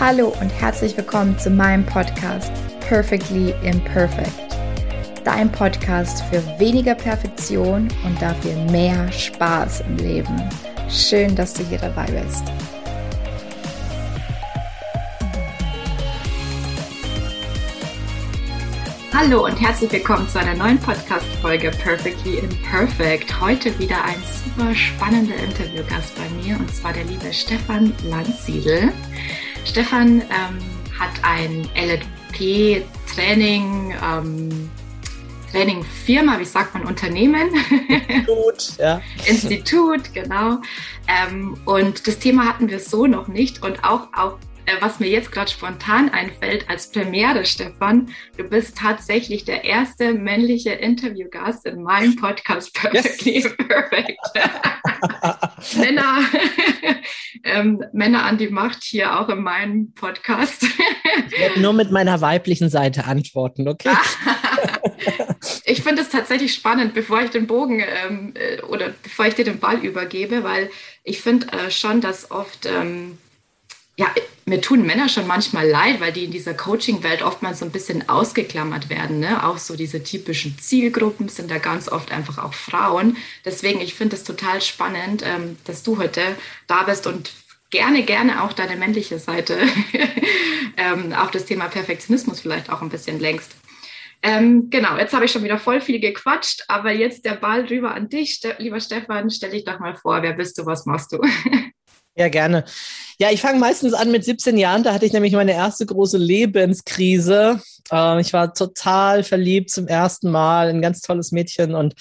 Hallo und herzlich willkommen zu meinem Podcast Perfectly Imperfect. Dein Podcast für weniger Perfektion und dafür mehr Spaß im Leben. Schön, dass du hier dabei bist. Hallo und herzlich willkommen zu einer neuen Podcast-Folge Perfectly Imperfect. Heute wieder ein super spannender Interviewgast bei mir und zwar der liebe Stefan Landsiedel. Stefan ähm, hat ein LLP-Training, ähm, Trainingfirma, wie sagt man, Unternehmen? Institut, ja. Institut, genau. Ähm, und das Thema hatten wir so noch nicht und auch, auch äh, was mir jetzt gerade spontan einfällt als Premiere, Stefan, du bist tatsächlich der erste männliche Interviewgast in meinem Podcast Perfectly yes. Perfect. Männer, ähm, Männer an die Macht hier auch in meinem Podcast. ich werde nur mit meiner weiblichen Seite antworten, okay? ich finde es tatsächlich spannend, bevor ich den Bogen ähm, äh, oder bevor ich dir den Ball übergebe, weil ich finde äh, schon, dass oft ähm, ja, mir tun Männer schon manchmal leid, weil die in dieser Coaching-Welt oftmals so ein bisschen ausgeklammert werden. Ne? Auch so diese typischen Zielgruppen sind da ganz oft einfach auch Frauen. Deswegen, ich finde es total spannend, ähm, dass du heute da bist und gerne, gerne auch deine männliche Seite ähm, auf das Thema Perfektionismus vielleicht auch ein bisschen längst. Ähm, genau, jetzt habe ich schon wieder voll viel gequatscht, aber jetzt der Ball rüber an dich. Lieber Stefan, stell dich doch mal vor, wer bist du, was machst du? Ja, gerne. Ja, ich fange meistens an mit 17 Jahren. Da hatte ich nämlich meine erste große Lebenskrise. Äh, ich war total verliebt zum ersten Mal, ein ganz tolles Mädchen und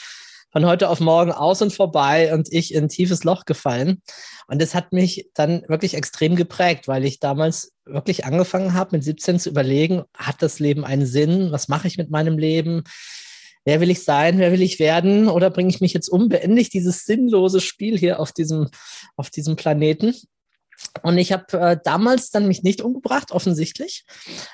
von heute auf morgen aus und vorbei und ich in ein tiefes Loch gefallen. Und das hat mich dann wirklich extrem geprägt, weil ich damals wirklich angefangen habe, mit 17 zu überlegen, hat das Leben einen Sinn? Was mache ich mit meinem Leben? Wer will ich sein, wer will ich werden oder bringe ich mich jetzt um, beende ich dieses sinnlose Spiel hier auf diesem, auf diesem Planeten. Und ich habe äh, damals dann mich nicht umgebracht, offensichtlich,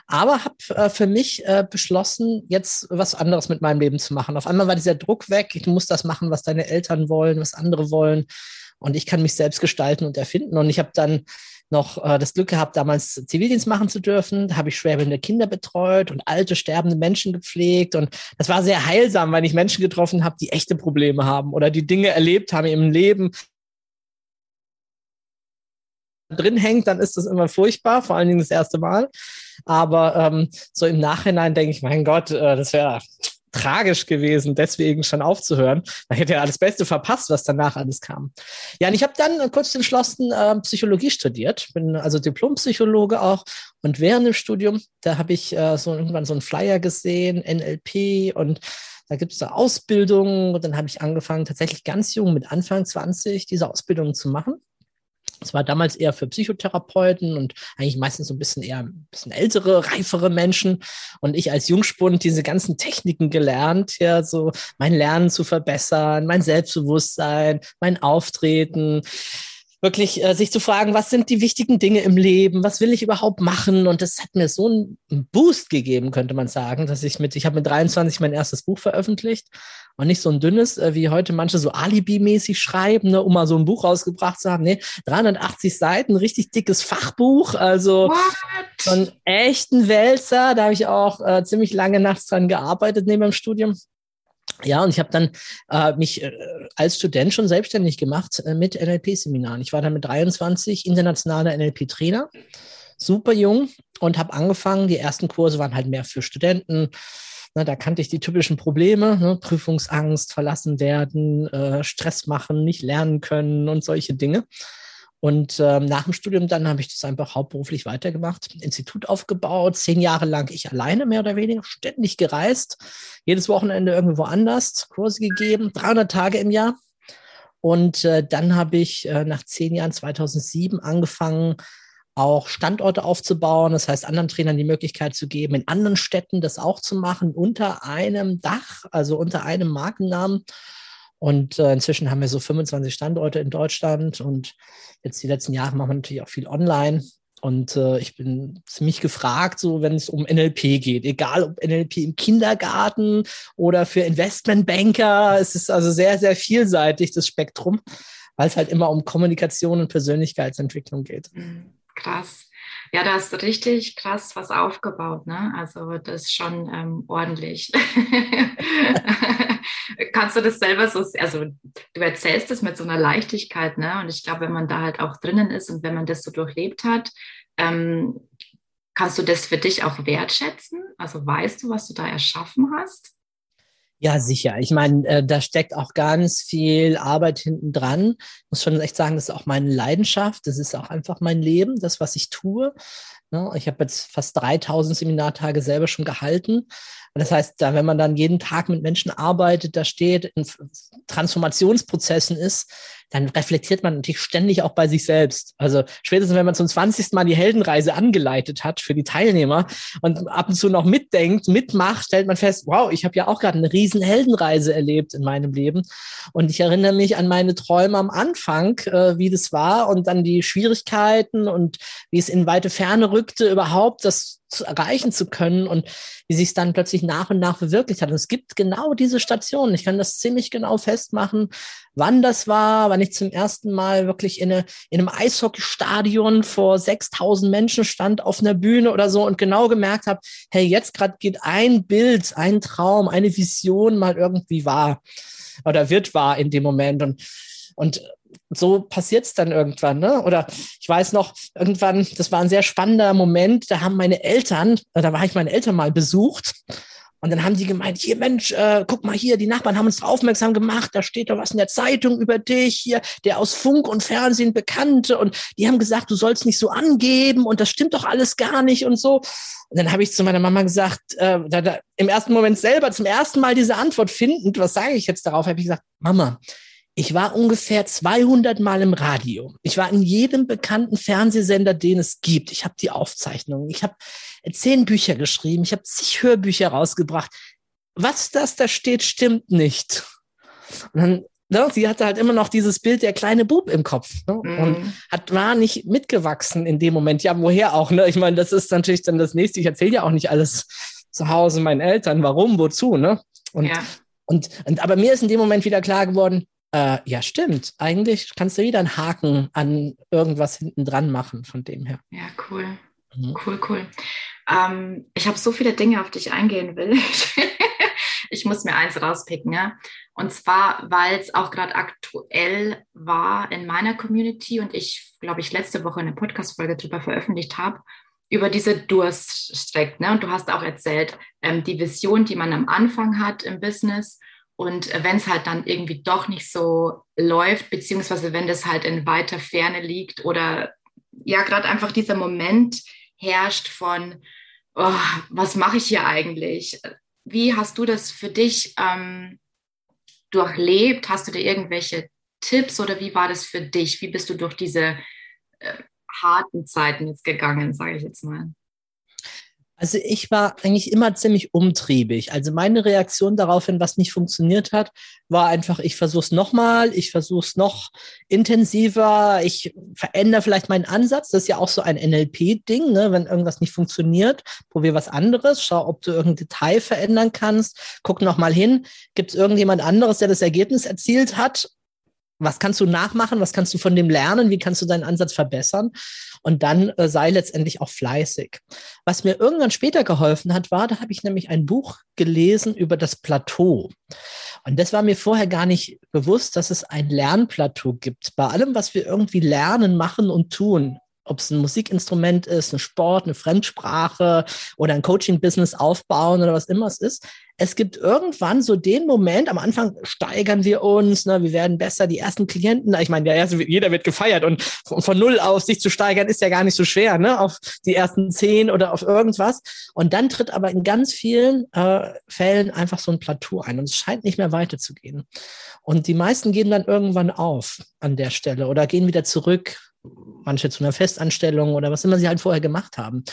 aber habe äh, für mich äh, beschlossen, jetzt was anderes mit meinem Leben zu machen. Auf einmal war dieser Druck weg, du musst das machen, was deine Eltern wollen, was andere wollen. Und ich kann mich selbst gestalten und erfinden. Und ich habe dann noch äh, das Glück gehabt, damals Zivildienst machen zu dürfen. Da habe ich schwerbehindelte Kinder betreut und alte, sterbende Menschen gepflegt. Und das war sehr heilsam, weil ich Menschen getroffen habe, die echte Probleme haben oder die Dinge erlebt haben im Leben, drin hängt, dann ist das immer furchtbar, vor allen Dingen das erste Mal. Aber ähm, so im Nachhinein denke ich, mein Gott, äh, das wäre tragisch gewesen, deswegen schon aufzuhören. Da hätte er alles Beste verpasst, was danach alles kam. Ja, und ich habe dann äh, kurz entschlossen äh, Psychologie studiert, bin also Diplompsychologe auch. Und während dem Studium, da habe ich äh, so irgendwann so einen Flyer gesehen, NLP und da gibt es da Ausbildungen und dann habe ich angefangen, tatsächlich ganz jung mit Anfang 20 diese Ausbildungen zu machen. Es war damals eher für Psychotherapeuten und eigentlich meistens so ein bisschen eher ein bisschen ältere, reifere Menschen. Und ich als Jungspund diese ganzen Techniken gelernt, ja, so mein Lernen zu verbessern, mein Selbstbewusstsein, mein Auftreten wirklich äh, sich zu fragen, was sind die wichtigen Dinge im Leben, was will ich überhaupt machen? Und das hat mir so einen Boost gegeben, könnte man sagen, dass ich mit, ich habe mit 23 mein erstes Buch veröffentlicht und nicht so ein dünnes, äh, wie heute manche so Alibi-mäßig schreiben, ne, um mal so ein Buch rausgebracht zu haben. Nee, 380 Seiten, richtig dickes Fachbuch, also What? so einen echten Wälzer. Da habe ich auch äh, ziemlich lange nachts dran gearbeitet neben dem Studium. Ja, und ich habe dann äh, mich äh, als Student schon selbstständig gemacht äh, mit NLP-Seminaren. Ich war dann mit 23 internationaler NLP-Trainer, super jung und habe angefangen. Die ersten Kurse waren halt mehr für Studenten. Na, da kannte ich die typischen Probleme, ne? Prüfungsangst, verlassen werden, äh, Stress machen, nicht lernen können und solche Dinge. Und ähm, nach dem Studium dann habe ich das einfach hauptberuflich weitergemacht, Institut aufgebaut, zehn Jahre lang ich alleine mehr oder weniger, ständig gereist, jedes Wochenende irgendwo anders, Kurse gegeben, 300 Tage im Jahr. Und äh, dann habe ich äh, nach zehn Jahren 2007 angefangen, auch Standorte aufzubauen, das heißt anderen Trainern die Möglichkeit zu geben, in anderen Städten das auch zu machen, unter einem Dach, also unter einem Markennamen. Und äh, inzwischen haben wir so 25 Standorte in Deutschland und jetzt die letzten Jahre machen wir natürlich auch viel online. Und äh, ich bin ziemlich gefragt, so wenn es um NLP geht, egal ob NLP im Kindergarten oder für Investmentbanker. Es ist also sehr, sehr vielseitig, das Spektrum, weil es halt immer um Kommunikation und Persönlichkeitsentwicklung geht. Krass. Ja, da hast richtig krass was aufgebaut, ne? Also das ist schon ähm, ordentlich. Kannst du das selber so, also du erzählst das mit so einer Leichtigkeit, ne? Und ich glaube, wenn man da halt auch drinnen ist und wenn man das so durchlebt hat, ähm, kannst du das für dich auch wertschätzen? Also weißt du, was du da erschaffen hast? Ja, sicher. Ich meine, äh, da steckt auch ganz viel Arbeit hinten dran. Ich muss schon echt sagen, das ist auch meine Leidenschaft. Das ist auch einfach mein Leben, das, was ich tue. Ne? Ich habe jetzt fast 3000 Seminartage selber schon gehalten. Das heißt, da, wenn man dann jeden Tag mit Menschen arbeitet, da steht, in Transformationsprozessen ist, dann reflektiert man natürlich ständig auch bei sich selbst. Also spätestens, wenn man zum 20. Mal die Heldenreise angeleitet hat für die Teilnehmer und ab und zu noch mitdenkt, mitmacht, stellt man fest, wow, ich habe ja auch gerade eine riesen Heldenreise erlebt in meinem Leben. Und ich erinnere mich an meine Träume am Anfang, äh, wie das war und dann die Schwierigkeiten und wie es in weite Ferne rückte, überhaupt das zu erreichen zu können und wie sich es dann plötzlich nach und nach verwirklicht hat. Und es gibt genau diese Stationen. Ich kann das ziemlich genau festmachen, wann das war, wann ich zum ersten Mal wirklich in, eine, in einem Eishockeystadion vor 6000 Menschen stand auf einer Bühne oder so und genau gemerkt habe, hey, jetzt gerade geht ein Bild, ein Traum, eine Vision mal irgendwie wahr oder wird wahr in dem Moment. Und, und so passiert es dann irgendwann. Ne? Oder ich weiß noch, irgendwann, das war ein sehr spannender Moment, da haben meine Eltern, da war ich meine Eltern mal besucht und dann haben die gemeint, hier Mensch, äh, guck mal hier, die Nachbarn haben uns aufmerksam gemacht, da steht doch was in der Zeitung über dich, hier, der aus Funk und Fernsehen bekannte und die haben gesagt, du sollst nicht so angeben und das stimmt doch alles gar nicht und so. Und dann habe ich zu meiner Mama gesagt, äh, da, da, im ersten Moment selber zum ersten Mal diese Antwort findend, was sage ich jetzt darauf, habe ich gesagt, Mama, ich war ungefähr 200 Mal im Radio. Ich war in jedem bekannten Fernsehsender, den es gibt. Ich habe die Aufzeichnungen. Ich habe zehn Bücher geschrieben. Ich habe zig Hörbücher rausgebracht. Was das da steht, stimmt nicht. Und dann, ne, sie hatte halt immer noch dieses Bild der kleine Bub im Kopf ne, mhm. und hat war nicht mitgewachsen in dem Moment. Ja, woher auch? Ne? Ich meine, das ist natürlich dann das nächste. Ich erzähle ja auch nicht alles zu Hause meinen Eltern. Warum? Wozu? Ne? Und, ja. und, und aber mir ist in dem Moment wieder klar geworden, äh, ja, stimmt. Eigentlich kannst du wieder einen Haken an irgendwas hinten dran machen von dem her. Ja, cool. Mhm. Cool, cool. Ähm, ich habe so viele Dinge, auf die ich eingehen will. ich muss mir eins rauspicken, ja. Und zwar, weil es auch gerade aktuell war in meiner Community und ich, glaube ich, letzte Woche eine Podcast-Folge darüber veröffentlicht habe, über diese Durststrecke. Ne? Und du hast auch erzählt, ähm, die Vision, die man am Anfang hat im Business und wenn es halt dann irgendwie doch nicht so läuft, beziehungsweise wenn das halt in weiter Ferne liegt oder ja, gerade einfach dieser Moment herrscht von, oh, was mache ich hier eigentlich? Wie hast du das für dich ähm, durchlebt? Hast du da irgendwelche Tipps oder wie war das für dich? Wie bist du durch diese äh, harten Zeiten jetzt gegangen, sage ich jetzt mal? Also ich war eigentlich immer ziemlich umtriebig. Also meine Reaktion daraufhin, was nicht funktioniert hat, war einfach, ich versuche es nochmal, ich versuche es noch intensiver, ich verändere vielleicht meinen Ansatz. Das ist ja auch so ein NLP-Ding, ne? wenn irgendwas nicht funktioniert, probier was anderes, schau, ob du irgendein Detail verändern kannst, guck nochmal hin, gibt es irgendjemand anderes, der das Ergebnis erzielt hat was kannst du nachmachen? Was kannst du von dem lernen? Wie kannst du deinen Ansatz verbessern? Und dann äh, sei letztendlich auch fleißig. Was mir irgendwann später geholfen hat, war, da habe ich nämlich ein Buch gelesen über das Plateau. Und das war mir vorher gar nicht bewusst, dass es ein Lernplateau gibt. Bei allem, was wir irgendwie lernen, machen und tun, ob es ein Musikinstrument ist, ein Sport, eine Fremdsprache oder ein Coaching-Business aufbauen oder was immer es ist. Es gibt irgendwann so den Moment, am Anfang steigern wir uns, ne, wir werden besser, die ersten Klienten, ich meine, der jeder wird gefeiert und von, von null auf sich zu steigern ist ja gar nicht so schwer, ne, auf die ersten zehn oder auf irgendwas. Und dann tritt aber in ganz vielen äh, Fällen einfach so ein Plateau ein und es scheint nicht mehr weiterzugehen. Und die meisten gehen dann irgendwann auf an der Stelle oder gehen wieder zurück manche zu einer Festanstellung oder was immer sie halt vorher gemacht haben.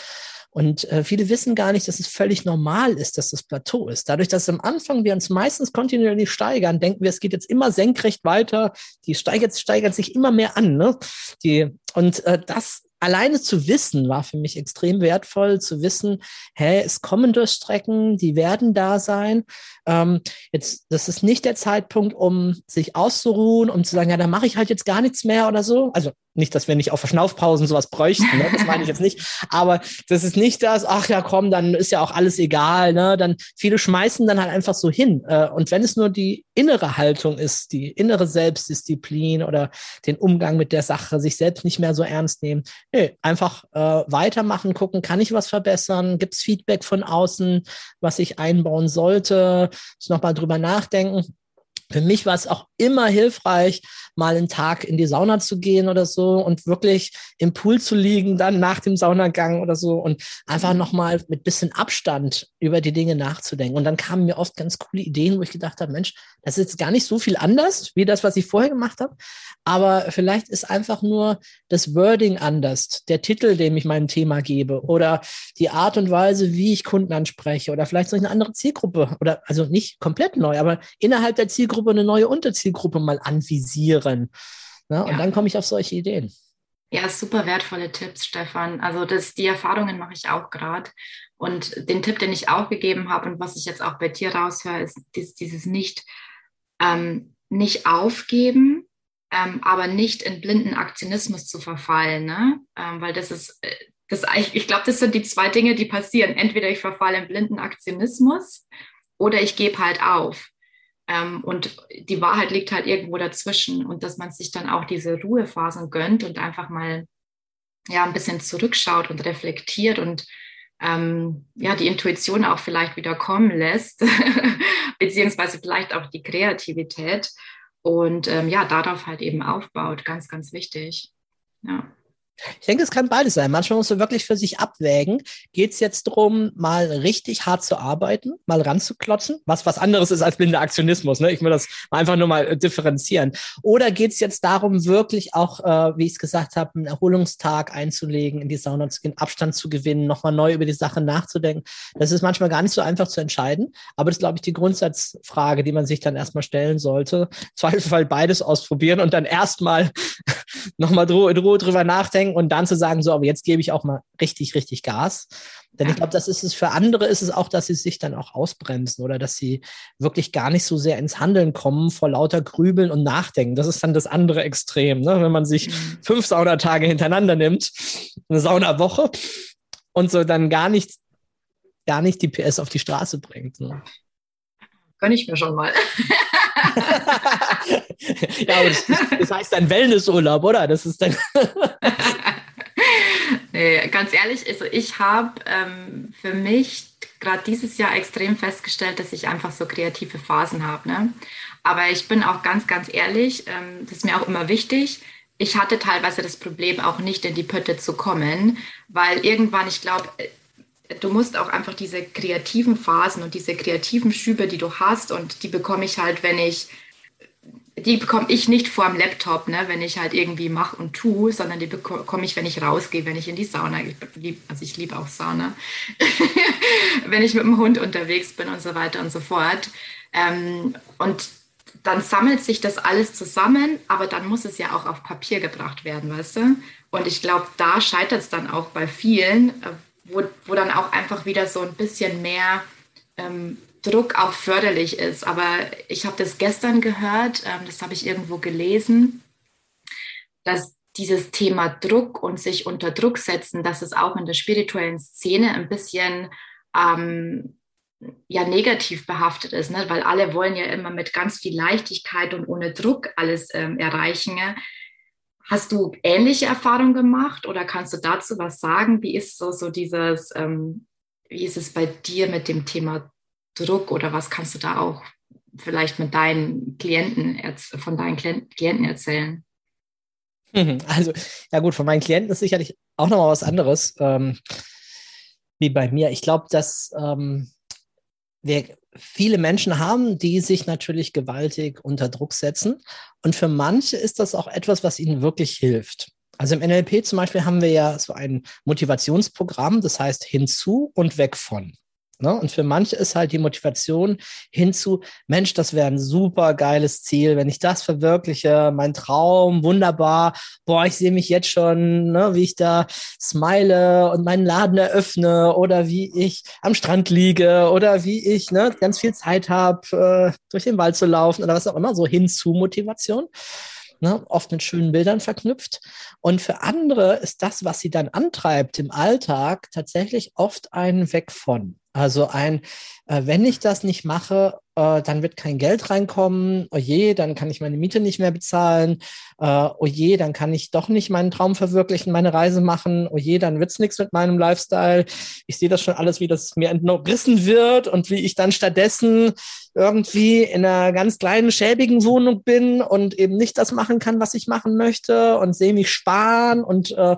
Und äh, viele wissen gar nicht, dass es völlig normal ist, dass das Plateau ist. Dadurch, dass am Anfang wir uns meistens kontinuierlich steigern, denken wir, es geht jetzt immer senkrecht weiter, die steigert, steigert sich immer mehr an. Ne? Die, und äh, das alleine zu wissen, war für mich extrem wertvoll, zu wissen, hä, es kommen Durchstrecken, die werden da sein. Ähm, jetzt, das ist nicht der Zeitpunkt, um sich auszuruhen, um zu sagen, ja, da mache ich halt jetzt gar nichts mehr oder so. Also nicht, dass wir nicht auf Verschnaufpausen sowas bräuchten, ne? das meine ich jetzt nicht. Aber das ist nicht das, ach ja, komm, dann ist ja auch alles egal. Ne? Dann viele schmeißen dann halt einfach so hin. Äh, und wenn es nur die innere Haltung ist, die innere Selbstdisziplin oder den Umgang mit der Sache, sich selbst nicht mehr so ernst nehmen, nee, einfach äh, weitermachen, gucken, kann ich was verbessern? Gibt es Feedback von außen, was ich einbauen sollte? Nochmal drüber nachdenken. Für mich war es auch immer hilfreich, mal einen Tag in die Sauna zu gehen oder so und wirklich im Pool zu liegen, dann nach dem Saunagang oder so und einfach nochmal mit bisschen Abstand über die Dinge nachzudenken. Und dann kamen mir oft ganz coole Ideen, wo ich gedacht habe, Mensch, das ist jetzt gar nicht so viel anders wie das, was ich vorher gemacht habe. Aber vielleicht ist einfach nur das Wording anders, der Titel, dem ich meinem Thema gebe oder die Art und Weise, wie ich Kunden anspreche oder vielleicht soll eine andere Zielgruppe oder also nicht komplett neu, aber innerhalb der Zielgruppe eine neue Unterzielgruppe mal anvisieren. Ne? Und ja. dann komme ich auf solche Ideen. Ja, super wertvolle Tipps, Stefan. Also das, die Erfahrungen mache ich auch gerade. Und den Tipp, den ich auch gegeben habe und was ich jetzt auch bei dir raushöre, ist dieses, dieses nicht, ähm, nicht aufgeben, ähm, aber nicht in blinden Aktionismus zu verfallen. Ne? Ähm, weil das ist, äh, das, ich, ich glaube, das sind die zwei Dinge, die passieren. Entweder ich verfalle in blinden Aktionismus oder ich gebe halt auf. Ähm, und die Wahrheit liegt halt irgendwo dazwischen und dass man sich dann auch diese Ruhephasen gönnt und einfach mal ja ein bisschen zurückschaut und reflektiert und ähm, ja die Intuition auch vielleicht wieder kommen lässt, beziehungsweise vielleicht auch die Kreativität und ähm, ja darauf halt eben aufbaut, ganz, ganz wichtig. Ja. Ich denke, es kann beides sein. Manchmal muss man wirklich für sich abwägen. Geht es jetzt darum, mal richtig hart zu arbeiten, mal ranzuklotzen, was was anderes ist als blinder Aktionismus. Ne? Ich will das einfach nur mal äh, differenzieren. Oder geht es jetzt darum, wirklich auch, äh, wie ich es gesagt habe, einen Erholungstag einzulegen, in die Sauna zu gehen, Abstand zu gewinnen, nochmal neu über die Sache nachzudenken. Das ist manchmal gar nicht so einfach zu entscheiden. Aber das ist, glaube ich, die Grundsatzfrage, die man sich dann erstmal stellen sollte. Zweifelsfall beides ausprobieren und dann erstmal nochmal in Ruhe drüber nachdenken und dann zu sagen, so, aber jetzt gebe ich auch mal richtig, richtig Gas. Denn ich glaube, das ist es für andere, ist es auch, dass sie sich dann auch ausbremsen oder dass sie wirklich gar nicht so sehr ins Handeln kommen vor lauter Grübeln und Nachdenken. Das ist dann das andere Extrem, ne? wenn man sich mhm. fünf Saunatage hintereinander nimmt, eine Saunawoche und so dann gar nicht, gar nicht die PS auf die Straße bringt. Ne? Gönn ich mir schon mal. ja, aber das, das heißt dann Wellnessurlaub, oder? Das ist dann. nee, ganz ehrlich, also ich habe ähm, für mich gerade dieses Jahr extrem festgestellt, dass ich einfach so kreative Phasen habe. Ne? Aber ich bin auch ganz, ganz ehrlich, ähm, das ist mir auch immer wichtig. Ich hatte teilweise das Problem, auch nicht in die Pötte zu kommen, weil irgendwann, ich glaube, du musst auch einfach diese kreativen Phasen und diese kreativen Schübe, die du hast, und die bekomme ich halt, wenn ich, die bekomme ich nicht vor dem Laptop, ne, wenn ich halt irgendwie mache und tue, sondern die bekomme ich, wenn ich rausgehe, wenn ich in die Sauna, ich lieb, also ich liebe auch Sauna, wenn ich mit dem Hund unterwegs bin und so weiter und so fort. Ähm, und dann sammelt sich das alles zusammen, aber dann muss es ja auch auf Papier gebracht werden, weißt du? Und ich glaube, da scheitert es dann auch bei vielen, äh, wo, wo dann auch einfach wieder so ein bisschen mehr ähm, Druck auch förderlich ist. Aber ich habe das gestern gehört, ähm, das habe ich irgendwo gelesen, dass dieses Thema Druck und sich unter Druck setzen, dass es auch in der spirituellen Szene ein bisschen ähm, ja negativ behaftet ist, ne? weil alle wollen ja immer mit ganz viel Leichtigkeit und ohne Druck alles ähm, erreichen. Ne? Hast du ähnliche Erfahrungen gemacht oder kannst du dazu was sagen? Wie ist so, so dieses, ähm, wie ist es bei dir mit dem Thema Druck oder was kannst du da auch vielleicht mit deinen Klienten, von deinen Klienten erzählen? Also, ja gut, von meinen Klienten ist sicherlich auch nochmal was anderes ähm, wie bei mir. Ich glaube, dass ähm, wir viele Menschen haben, die sich natürlich gewaltig unter Druck setzen. Und für manche ist das auch etwas, was ihnen wirklich hilft. Also im NLP zum Beispiel haben wir ja so ein Motivationsprogramm, das heißt hinzu und weg von. Ne? Und für manche ist halt die Motivation hinzu, Mensch, das wäre ein super geiles Ziel, wenn ich das verwirkliche, mein Traum, wunderbar, boah, ich sehe mich jetzt schon, ne, wie ich da smile und meinen Laden eröffne oder wie ich am Strand liege oder wie ich ne, ganz viel Zeit habe, äh, durch den Wald zu laufen oder was auch immer, so hinzu Motivation. ne, oft mit schönen Bildern verknüpft. Und für andere ist das, was sie dann antreibt im Alltag, tatsächlich oft ein Weg von. Also ein, äh, wenn ich das nicht mache, äh, dann wird kein Geld reinkommen. Oh je, dann kann ich meine Miete nicht mehr bezahlen. Äh, oh je, dann kann ich doch nicht meinen Traum verwirklichen, meine Reise machen. Oh je, dann wird's nichts mit meinem Lifestyle. Ich sehe das schon alles, wie das mir entrissen wird und wie ich dann stattdessen irgendwie in einer ganz kleinen, schäbigen Wohnung bin und eben nicht das machen kann, was ich machen möchte und sehe mich sparen und äh,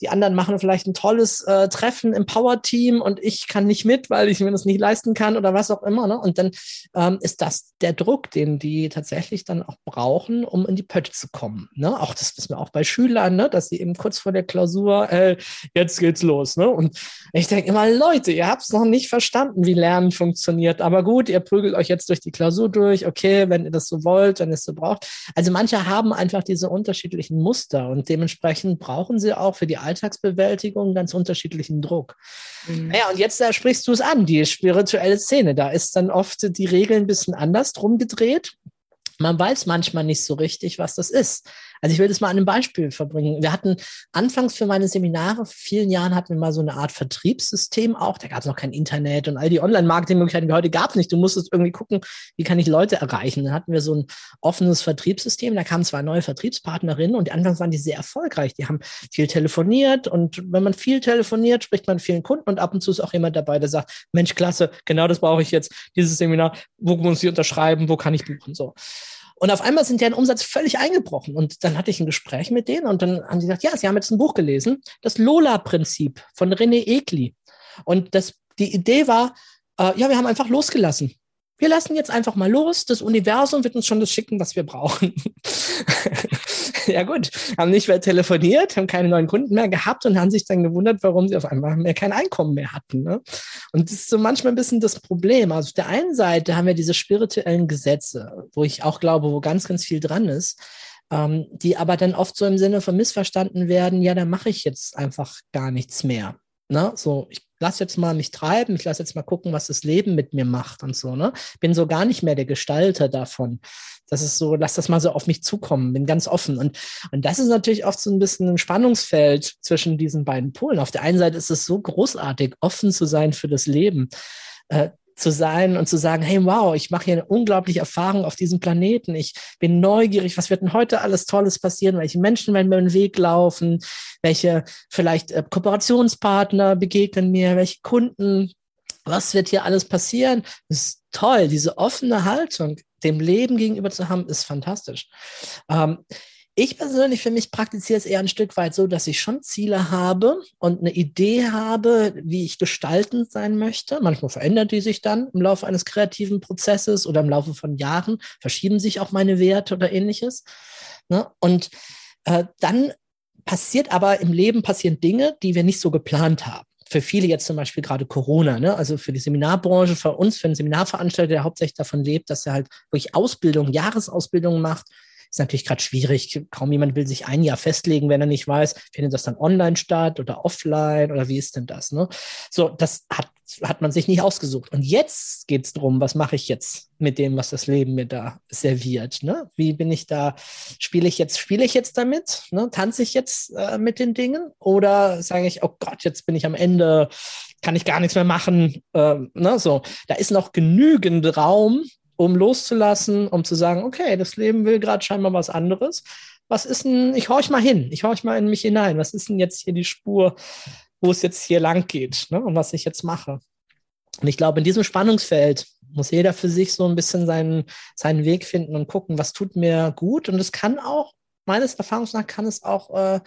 die anderen machen vielleicht ein tolles äh, Treffen im Power-Team und ich kann nicht mit, weil ich mir das nicht leisten kann oder was auch immer. Ne? Und dann ähm, ist das der Druck, den die tatsächlich dann auch brauchen, um in die Pötte zu kommen. Ne? Auch das wissen wir auch bei Schülern, ne? dass sie eben kurz vor der Klausur, äh, jetzt geht's los. Ne? Und ich denke immer, Leute, ihr habt es noch nicht verstanden, wie Lernen funktioniert. Aber gut, ihr prügelt euch jetzt durch die Klausur durch. Okay, wenn ihr das so wollt, wenn ihr es so braucht. Also manche haben einfach diese unterschiedlichen Muster und dementsprechend brauchen sie auch für die Alltagsbewältigung ganz unterschiedlichen Druck. Mhm. Ja, und jetzt da sprichst du es an, die spirituelle Szene. Da ist dann oft die Regeln ein bisschen anders drum gedreht. Man weiß manchmal nicht so richtig, was das ist. Also ich will das mal an einem Beispiel verbringen. Wir hatten anfangs für meine Seminare, vor vielen Jahren hatten wir mal so eine Art Vertriebssystem auch. Da gab es noch kein Internet und all die Online-Marketing-Möglichkeiten wie heute gab es nicht. Du musstest irgendwie gucken, wie kann ich Leute erreichen. Dann hatten wir so ein offenes Vertriebssystem. Da kamen zwei neue Vertriebspartnerinnen und anfangs waren die sehr erfolgreich. Die haben viel telefoniert und wenn man viel telefoniert, spricht man vielen Kunden und ab und zu ist auch jemand dabei, der sagt, Mensch, klasse, genau das brauche ich jetzt, dieses Seminar, wo muss ich unterschreiben, wo kann ich buchen, so. Und auf einmal sind deren Umsatz völlig eingebrochen. Und dann hatte ich ein Gespräch mit denen und dann haben sie gesagt, ja, sie haben jetzt ein Buch gelesen, das Lola-Prinzip von René Egli. Und das, die Idee war, äh, ja, wir haben einfach losgelassen. Wir lassen jetzt einfach mal los. Das Universum wird uns schon das schicken, was wir brauchen. ja gut, haben nicht mehr telefoniert, haben keine neuen Kunden mehr gehabt und haben sich dann gewundert, warum sie auf einmal mehr kein Einkommen mehr hatten. Ne? Und das ist so manchmal ein bisschen das Problem. Also auf der einen Seite haben wir diese spirituellen Gesetze, wo ich auch glaube, wo ganz, ganz viel dran ist, ähm, die aber dann oft so im Sinne von missverstanden werden, ja, dann mache ich jetzt einfach gar nichts mehr. Ne? So, ich lass jetzt mal mich treiben, ich lass jetzt mal gucken, was das Leben mit mir macht und so, ne? Bin so gar nicht mehr der Gestalter davon. Das ist so, lass das mal so auf mich zukommen, bin ganz offen. Und, und das ist natürlich oft so ein bisschen ein Spannungsfeld zwischen diesen beiden Polen. Auf der einen Seite ist es so großartig, offen zu sein für das Leben. Äh, zu sein und zu sagen, hey, wow, ich mache hier eine unglaubliche Erfahrung auf diesem Planeten. Ich bin neugierig, was wird denn heute alles Tolles passieren? Welche Menschen werden mir den Weg laufen? Welche vielleicht äh, Kooperationspartner begegnen mir? Welche Kunden? Was wird hier alles passieren? Das ist toll. Diese offene Haltung dem Leben gegenüber zu haben, ist fantastisch. Ähm, ich persönlich für mich praktiziere es eher ein Stück weit so, dass ich schon Ziele habe und eine Idee habe, wie ich gestaltend sein möchte. Manchmal verändert die sich dann im Laufe eines kreativen Prozesses oder im Laufe von Jahren, verschieben sich auch meine Werte oder ähnliches. Ne? Und äh, dann passiert aber im Leben passieren Dinge, die wir nicht so geplant haben für viele jetzt zum Beispiel gerade Corona, ne? also für die Seminarbranche, für uns, für einen Seminarveranstalter, der hauptsächlich davon lebt, dass er halt wirklich Ausbildung, Jahresausbildung macht, ist natürlich gerade schwierig. Kaum jemand will sich ein Jahr festlegen, wenn er nicht weiß, findet das dann online statt oder offline oder wie ist denn das? Ne? So, das hat, hat man sich nicht ausgesucht. Und jetzt geht es darum, was mache ich jetzt mit dem, was das Leben mir da serviert? Ne? Wie bin ich da? Spiele ich jetzt, spiele ich jetzt damit? Ne? Tanze ich jetzt äh, mit den Dingen? Oder sage ich, oh Gott, jetzt bin ich am Ende, kann ich gar nichts mehr machen? Ähm, ne? So, da ist noch genügend Raum, um loszulassen, um zu sagen, okay, das Leben will gerade scheinbar was anderes. Was ist denn, ich horch mal hin, ich horch mal in mich hinein. Was ist denn jetzt hier die Spur, wo es jetzt hier lang geht ne? und was ich jetzt mache? Und ich glaube, in diesem Spannungsfeld muss jeder für sich so ein bisschen seinen, seinen Weg finden und gucken, was tut mir gut. Und es kann auch, meines Erfahrungs nach, kann es auch äh,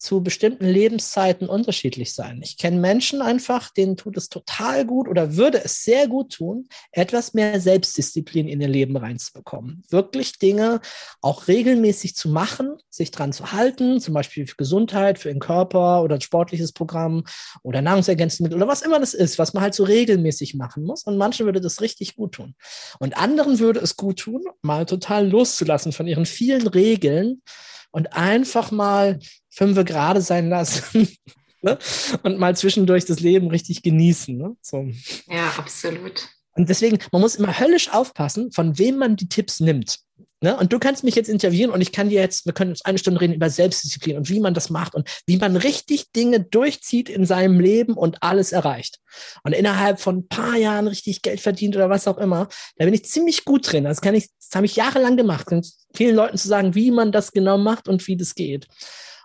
zu bestimmten Lebenszeiten unterschiedlich sein. Ich kenne Menschen einfach, denen tut es total gut oder würde es sehr gut tun, etwas mehr Selbstdisziplin in ihr Leben reinzubekommen. Wirklich Dinge auch regelmäßig zu machen, sich dran zu halten, zum Beispiel für Gesundheit, für den Körper oder ein sportliches Programm oder Nahrungsergänzungsmittel oder was immer das ist, was man halt so regelmäßig machen muss. Und manchen würde das richtig gut tun. Und anderen würde es gut tun, mal total loszulassen von ihren vielen Regeln und einfach mal fünfe gerade sein lassen. ne? Und mal zwischendurch das Leben richtig genießen. Ne? So. Ja, absolut. Und deswegen, man muss immer höllisch aufpassen, von wem man die Tipps nimmt. Ne? Und du kannst mich jetzt interviewen und ich kann dir jetzt, wir können jetzt eine Stunde reden über Selbstdisziplin und wie man das macht und wie man richtig Dinge durchzieht in seinem Leben und alles erreicht. Und innerhalb von ein paar Jahren richtig Geld verdient oder was auch immer, da bin ich ziemlich gut drin. Das kann ich, das habe ich jahrelang gemacht, vielen Leuten zu sagen, wie man das genau macht und wie das geht.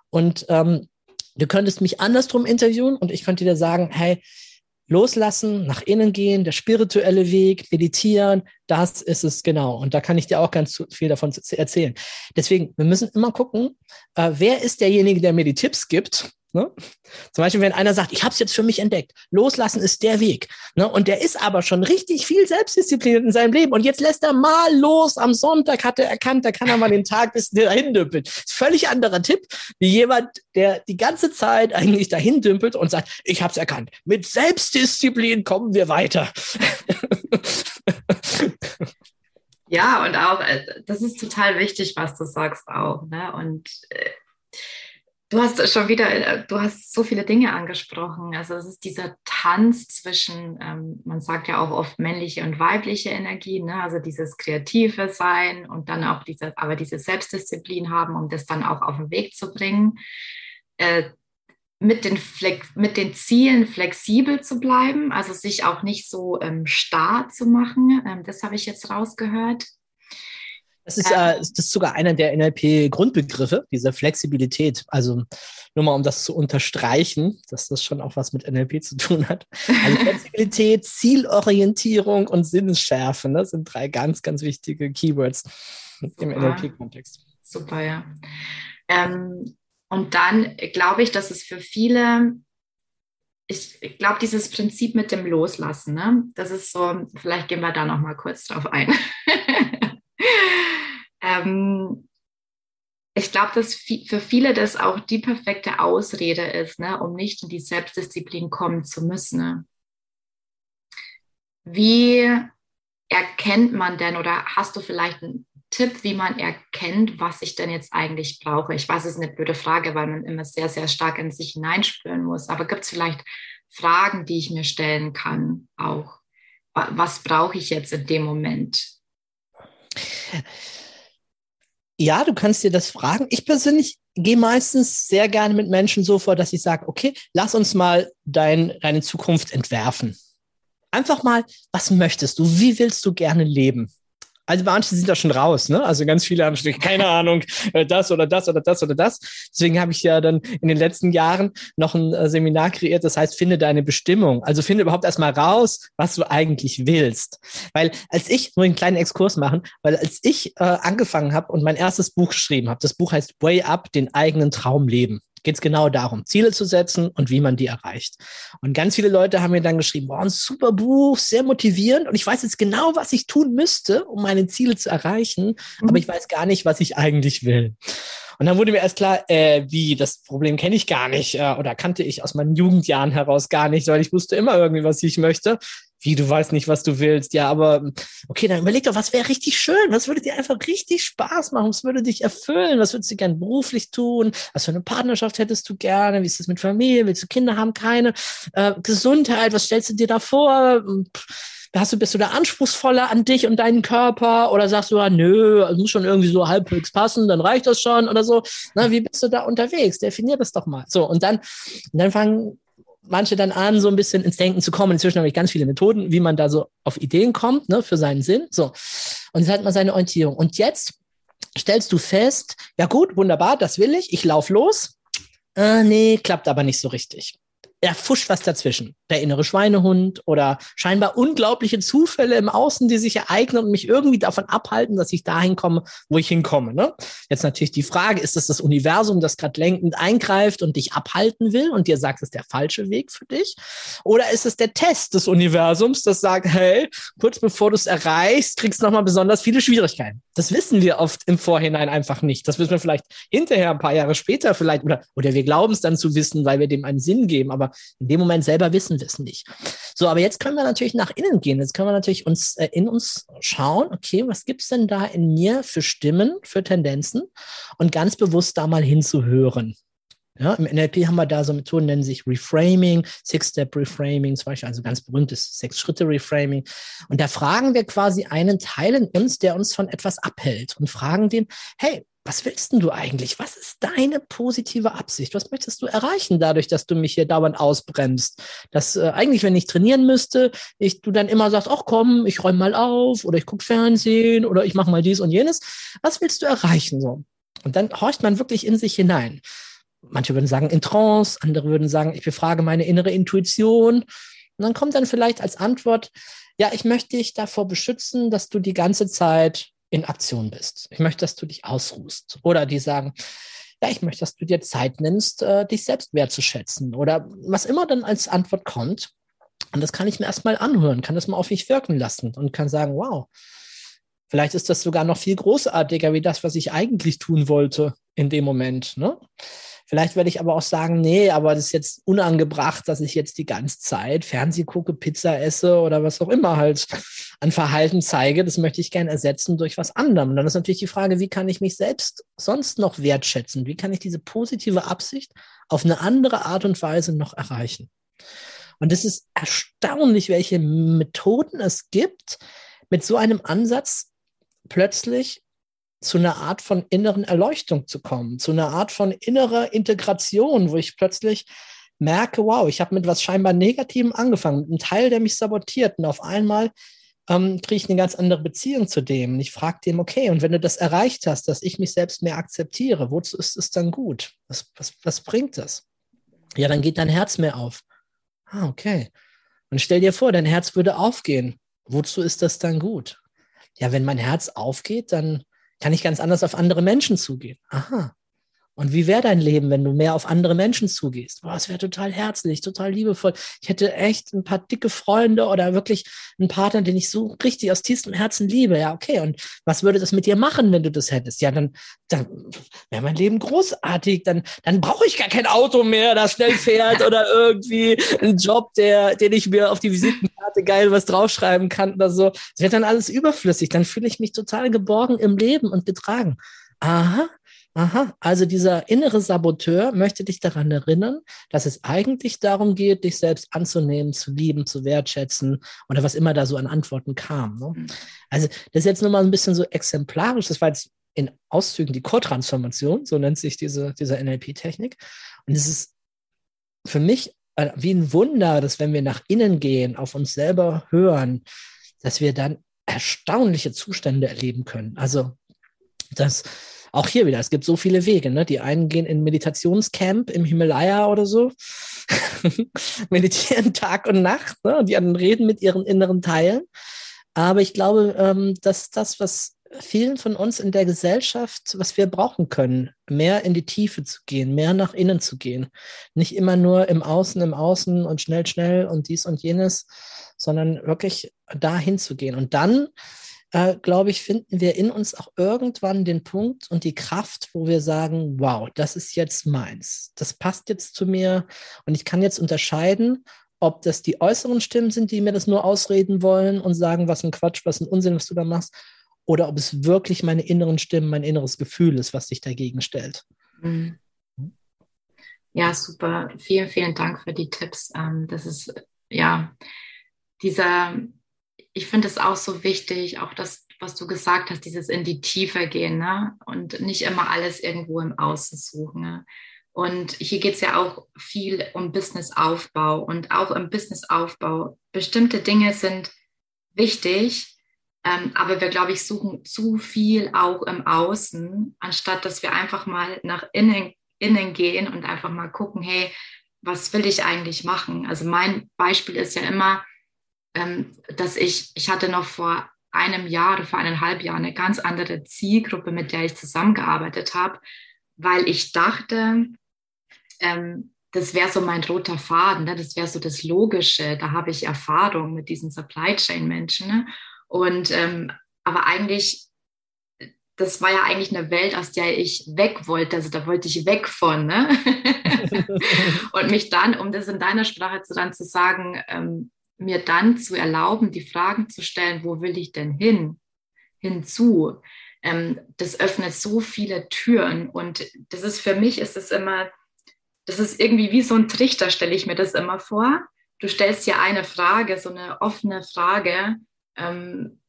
Und ähm, du könntest mich andersrum interviewen und ich könnte dir sagen, hey, Loslassen, nach innen gehen, der spirituelle Weg, meditieren, das ist es genau. Und da kann ich dir auch ganz viel davon erzählen. Deswegen, wir müssen immer gucken, äh, wer ist derjenige, der mir die Tipps gibt Ne? Zum Beispiel, wenn einer sagt, ich habe es jetzt für mich entdeckt, loslassen ist der Weg. Ne? Und der ist aber schon richtig viel selbstdiszipliniert in seinem Leben. Und jetzt lässt er mal los. Am Sonntag hat er erkannt, da kann er mal den Tag bis dahin dümpeln. Völlig anderer Tipp, wie jemand, der die ganze Zeit eigentlich dahin dümpelt und sagt, ich habe es erkannt. Mit Selbstdisziplin kommen wir weiter. Ja, und auch, äh, das ist total wichtig, was du sagst auch. Ne? Und äh, Du hast schon wieder, äh, du hast so viele Dinge angesprochen. Also es ist dieser Tanz zwischen, ähm, man sagt ja auch oft männliche und weibliche Energie, ne? also dieses kreative Sein und dann auch diese, aber diese Selbstdisziplin haben, um das dann auch auf den Weg zu bringen. Äh, mit den, mit den Zielen flexibel zu bleiben, also sich auch nicht so ähm, starr zu machen. Ähm, das habe ich jetzt rausgehört. Das ist, äh, das ist sogar einer der NLP-Grundbegriffe, diese Flexibilität. Also nur mal, um das zu unterstreichen, dass das schon auch was mit NLP zu tun hat. Also Flexibilität, Zielorientierung und Sinnesschärfe, das ne, sind drei ganz, ganz wichtige Keywords Super. im NLP-Kontext. Super, ja. Ähm, und dann glaube ich, dass es für viele ich, ich glaube, dieses Prinzip mit dem Loslassen, ne, das ist so, vielleicht gehen wir da noch mal kurz drauf ein. ähm, ich glaube, dass für viele das auch die perfekte Ausrede ist, ne, um nicht in die Selbstdisziplin kommen zu müssen. Ne? Wie erkennt man denn oder hast du vielleicht einen Tipp, wie man erkennt, was ich denn jetzt eigentlich brauche? Ich weiß, es ist eine blöde Frage, weil man immer sehr, sehr stark in sich hineinspüren muss. Aber gibt es vielleicht Fragen, die ich mir stellen kann auch? Was brauche ich jetzt in dem Moment? Ja, du kannst dir das fragen. Ich persönlich gehe meistens sehr gerne mit Menschen so vor, dass ich sage, okay, lass uns mal dein, deine Zukunft entwerfen. Einfach mal, was möchtest du? Wie willst du gerne leben? Also manche sind da schon raus, ne? Also ganz viele haben schon keine Ahnung, äh, das oder das oder das oder das. Deswegen habe ich ja dann in den letzten Jahren noch ein äh, Seminar kreiert, das heißt, finde deine Bestimmung. Also finde überhaupt erstmal raus, was du eigentlich willst. Weil als ich, nur einen kleinen Exkurs machen, weil als ich äh, angefangen habe und mein erstes Buch geschrieben habe, das Buch heißt Way Up, den eigenen Traum leben geht es genau darum, Ziele zu setzen und wie man die erreicht. Und ganz viele Leute haben mir dann geschrieben, boah, ein super Buch, sehr motivierend und ich weiß jetzt genau, was ich tun müsste, um meine Ziele zu erreichen, mhm. aber ich weiß gar nicht, was ich eigentlich will. Und dann wurde mir erst klar, äh, wie, das Problem kenne ich gar nicht äh, oder kannte ich aus meinen Jugendjahren heraus gar nicht, weil ich wusste immer irgendwie, was ich möchte. Wie, du weißt nicht, was du willst. Ja, aber okay, dann überleg doch, was wäre richtig schön? Was würde dir einfach richtig Spaß machen? Was würde dich erfüllen? Was würdest du gerne beruflich tun? Was für eine Partnerschaft hättest du gerne? Wie ist das mit Familie? Willst du Kinder haben? Keine? Äh, Gesundheit, was stellst du dir da vor? Hast du, bist du da anspruchsvoller an dich und deinen Körper? Oder sagst du, ja, nö, es muss schon irgendwie so halbwegs passen, dann reicht das schon oder so. Na, wie bist du da unterwegs? Definier das doch mal. So, und dann, und dann fangen manche dann an, so ein bisschen ins Denken zu kommen. Inzwischen habe ich ganz viele Methoden, wie man da so auf Ideen kommt, ne, für seinen Sinn. So. Und jetzt hat man seine Orientierung. Und jetzt stellst du fest, ja gut, wunderbar, das will ich, ich lauf los. Äh, nee, klappt aber nicht so richtig da fuscht was dazwischen. Der innere Schweinehund oder scheinbar unglaubliche Zufälle im Außen, die sich ereignen und mich irgendwie davon abhalten, dass ich dahin komme, wo ich hinkomme. Ne? Jetzt natürlich die Frage, ist es das Universum, das gerade lenkend eingreift und dich abhalten will und dir sagt, es ist der falsche Weg für dich? Oder ist es der Test des Universums, das sagt, hey, kurz bevor du es erreichst, kriegst du nochmal besonders viele Schwierigkeiten. Das wissen wir oft im Vorhinein einfach nicht. Das wissen wir vielleicht hinterher, ein paar Jahre später vielleicht, oder, oder wir glauben es dann zu wissen, weil wir dem einen Sinn geben. Aber in dem Moment selber wissen wir es nicht. So, aber jetzt können wir natürlich nach innen gehen. Jetzt können wir natürlich uns äh, in uns schauen, okay, was gibt's denn da in mir für Stimmen, für Tendenzen und ganz bewusst da mal hinzuhören. Ja, Im NLP haben wir da so Methoden, nennen sich Reframing, Six-Step-Reframing, zum Beispiel, also ganz berühmtes Sechs-Schritte-Reframing. Und da fragen wir quasi einen Teil in uns, der uns von etwas abhält und fragen den, hey, was willst denn du eigentlich? Was ist deine positive Absicht? Was möchtest du erreichen dadurch, dass du mich hier dauernd ausbremst? Dass äh, eigentlich, wenn ich trainieren müsste, ich, du dann immer sagst, ach komm, ich räume mal auf oder ich gucke Fernsehen oder ich mache mal dies und jenes. Was willst du erreichen so? Und dann horcht man wirklich in sich hinein. Manche würden sagen in Trance, andere würden sagen, ich befrage meine innere Intuition. Und dann kommt dann vielleicht als Antwort, ja, ich möchte dich davor beschützen, dass du die ganze Zeit in Aktion bist. Ich möchte, dass du dich ausruhst. Oder die sagen, ja, ich möchte, dass du dir Zeit nimmst, äh, dich selbst wertzuschätzen. Oder was immer dann als Antwort kommt. Und das kann ich mir erstmal anhören, kann das mal auf mich wirken lassen und kann sagen, wow, vielleicht ist das sogar noch viel großartiger wie das, was ich eigentlich tun wollte in dem Moment. Ne? Vielleicht werde ich aber auch sagen, nee, aber das ist jetzt unangebracht, dass ich jetzt die ganze Zeit Fernseh gucke, Pizza esse oder was auch immer halt an Verhalten zeige. Das möchte ich gerne ersetzen durch was anderem. Und dann ist natürlich die Frage, wie kann ich mich selbst sonst noch wertschätzen? Wie kann ich diese positive Absicht auf eine andere Art und Weise noch erreichen? Und es ist erstaunlich, welche Methoden es gibt, mit so einem Ansatz plötzlich zu einer Art von inneren Erleuchtung zu kommen, zu einer Art von innerer Integration, wo ich plötzlich merke, wow, ich habe mit was scheinbar Negativem angefangen, mit einem Teil, der mich sabotiert. Und auf einmal ähm, kriege ich eine ganz andere Beziehung zu dem. Und ich frage dem, okay, und wenn du das erreicht hast, dass ich mich selbst mehr akzeptiere, wozu ist es dann gut? Was, was, was bringt das? Ja, dann geht dein Herz mehr auf. Ah, okay. Und stell dir vor, dein Herz würde aufgehen. Wozu ist das dann gut? Ja, wenn mein Herz aufgeht, dann kann ich ganz anders auf andere Menschen zugehen. Aha. Und wie wäre dein Leben, wenn du mehr auf andere Menschen zugehst? Boah, es wäre total herzlich, total liebevoll. Ich hätte echt ein paar dicke Freunde oder wirklich einen Partner, den ich so richtig aus tiefstem Herzen liebe. Ja, okay. Und was würde das mit dir machen, wenn du das hättest? Ja, dann, dann wäre mein Leben großartig. Dann, dann brauche ich gar kein Auto mehr, das schnell fährt oder irgendwie einen Job, der, den ich mir auf die Visitenkarte geil was draufschreiben kann oder so. Das wird dann alles überflüssig. Dann fühle ich mich total geborgen im Leben und getragen. Aha, Aha, also dieser innere Saboteur möchte dich daran erinnern, dass es eigentlich darum geht, dich selbst anzunehmen, zu lieben, zu wertschätzen oder was immer da so an Antworten kam. Ne? Mhm. Also das ist jetzt nur mal ein bisschen so exemplarisch. Das war jetzt in Auszügen die Core-Transformation, so nennt sich diese, diese NLP-Technik. Und es ist für mich äh, wie ein Wunder, dass wenn wir nach innen gehen, auf uns selber hören, dass wir dann erstaunliche Zustände erleben können. Also das auch hier wieder, es gibt so viele Wege. Ne? Die einen gehen in Meditationscamp im Himalaya oder so, meditieren Tag und Nacht, ne? und die anderen reden mit ihren inneren Teilen. Aber ich glaube, ähm, dass das, was vielen von uns in der Gesellschaft, was wir brauchen können, mehr in die Tiefe zu gehen, mehr nach innen zu gehen. Nicht immer nur im Außen, im Außen und schnell, schnell und dies und jenes, sondern wirklich dahin zu gehen. Und dann äh, glaube ich, finden wir in uns auch irgendwann den Punkt und die Kraft, wo wir sagen, wow, das ist jetzt meins. Das passt jetzt zu mir und ich kann jetzt unterscheiden, ob das die äußeren Stimmen sind, die mir das nur ausreden wollen und sagen, was ein Quatsch, was ein Unsinn, was du da machst, oder ob es wirklich meine inneren Stimmen, mein inneres Gefühl ist, was sich dagegen stellt. Mhm. Ja, super. Vielen, vielen Dank für die Tipps. Ähm, das ist ja dieser ich finde es auch so wichtig, auch das, was du gesagt hast, dieses in die Tiefe gehen ne? und nicht immer alles irgendwo im Außen suchen. Ne? Und hier geht es ja auch viel um Businessaufbau und auch im Businessaufbau. Bestimmte Dinge sind wichtig, ähm, aber wir, glaube ich, suchen zu viel auch im Außen, anstatt dass wir einfach mal nach innen, innen gehen und einfach mal gucken, hey, was will ich eigentlich machen? Also mein Beispiel ist ja immer, dass ich, ich hatte noch vor einem Jahr oder vor eineinhalb Jahren eine ganz andere Zielgruppe, mit der ich zusammengearbeitet habe, weil ich dachte, ähm, das wäre so mein roter Faden, ne? das wäre so das Logische, da habe ich Erfahrung mit diesen Supply Chain Menschen. Ne? Und ähm, aber eigentlich, das war ja eigentlich eine Welt, aus der ich weg wollte, also da wollte ich weg von. Ne? und mich dann, um das in deiner Sprache zu, dann zu sagen, ähm, mir dann zu erlauben, die Fragen zu stellen, wo will ich denn hin, hinzu, ähm, das öffnet so viele Türen und das ist für mich ist es immer das ist irgendwie wie so ein Trichter, stelle ich mir das immer vor. Du stellst dir eine Frage, so eine offene Frage, ähm,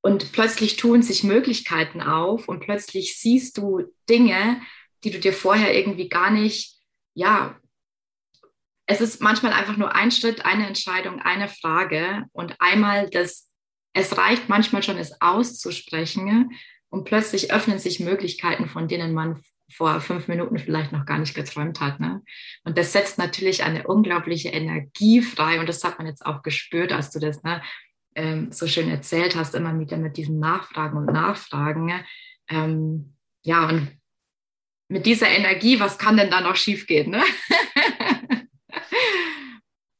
und plötzlich tun sich Möglichkeiten auf und plötzlich siehst du Dinge, die du dir vorher irgendwie gar nicht, ja, es ist manchmal einfach nur ein Schritt, eine Entscheidung, eine Frage und einmal das, es reicht manchmal schon, es auszusprechen und plötzlich öffnen sich Möglichkeiten, von denen man vor fünf Minuten vielleicht noch gar nicht geträumt hat. Ne? Und das setzt natürlich eine unglaubliche Energie frei und das hat man jetzt auch gespürt, als du das ne, ähm, so schön erzählt hast, immer wieder mit diesen Nachfragen und Nachfragen. Ähm, ja, und mit dieser Energie, was kann denn da noch schiefgehen? Ne?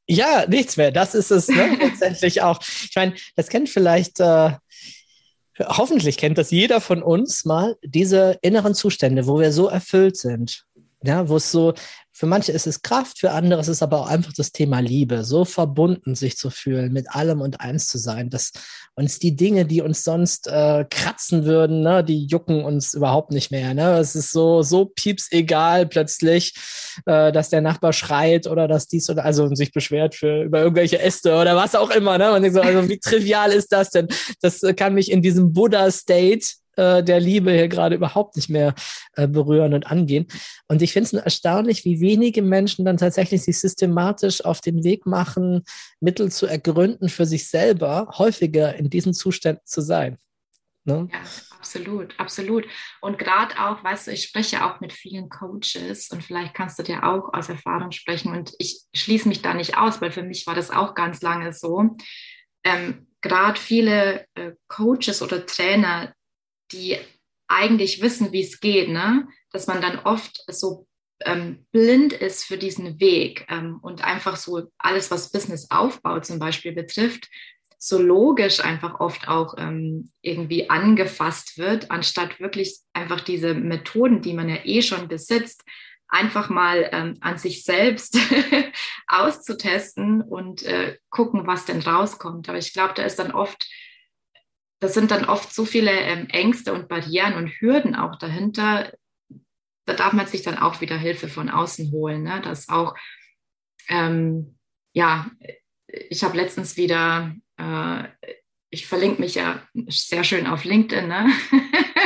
ja, nichts mehr. Das ist es ne? letztendlich auch. Ich meine, das kennt vielleicht, äh, hoffentlich kennt das jeder von uns mal, diese inneren Zustände, wo wir so erfüllt sind. Ja, wo es so für manche ist es Kraft, für andere ist es aber auch einfach das Thema Liebe, so verbunden sich zu fühlen, mit allem und eins zu sein, dass uns die Dinge, die uns sonst äh, kratzen würden, ne, die jucken uns überhaupt nicht mehr. Ne? Es ist so, so pieps egal plötzlich, äh, dass der Nachbar schreit oder dass dies oder also sich beschwert für über irgendwelche Äste oder was auch immer. Ne? Und ich so, also wie trivial ist das denn? Das kann mich in diesem Buddha-State äh, der Liebe hier gerade überhaupt nicht mehr äh, berühren und angehen. Und ich finde es erstaunlich, wie wenige Menschen dann tatsächlich sich systematisch auf den Weg machen, Mittel zu ergründen für sich selber, häufiger in diesen Zuständen zu sein. Ne? Ja, absolut, absolut. Und gerade auch, weißt du, ich spreche auch mit vielen Coaches und vielleicht kannst du dir auch aus Erfahrung sprechen und ich schließe mich da nicht aus, weil für mich war das auch ganz lange so. Ähm, gerade viele äh, Coaches oder Trainer, die eigentlich wissen, wie es geht, ne? dass man dann oft so ähm, blind ist für diesen Weg ähm, und einfach so alles, was Businessaufbau zum Beispiel betrifft, so logisch einfach oft auch ähm, irgendwie angefasst wird, anstatt wirklich einfach diese Methoden, die man ja eh schon besitzt, einfach mal ähm, an sich selbst auszutesten und äh, gucken, was denn rauskommt. Aber ich glaube, da ist dann oft das sind dann oft so viele ähm, Ängste und Barrieren und Hürden auch dahinter. Da darf man sich dann auch wieder Hilfe von außen holen. Ne? Das auch, ähm, ja, ich habe letztens wieder, äh, ich verlinke mich ja sehr schön auf LinkedIn, ne?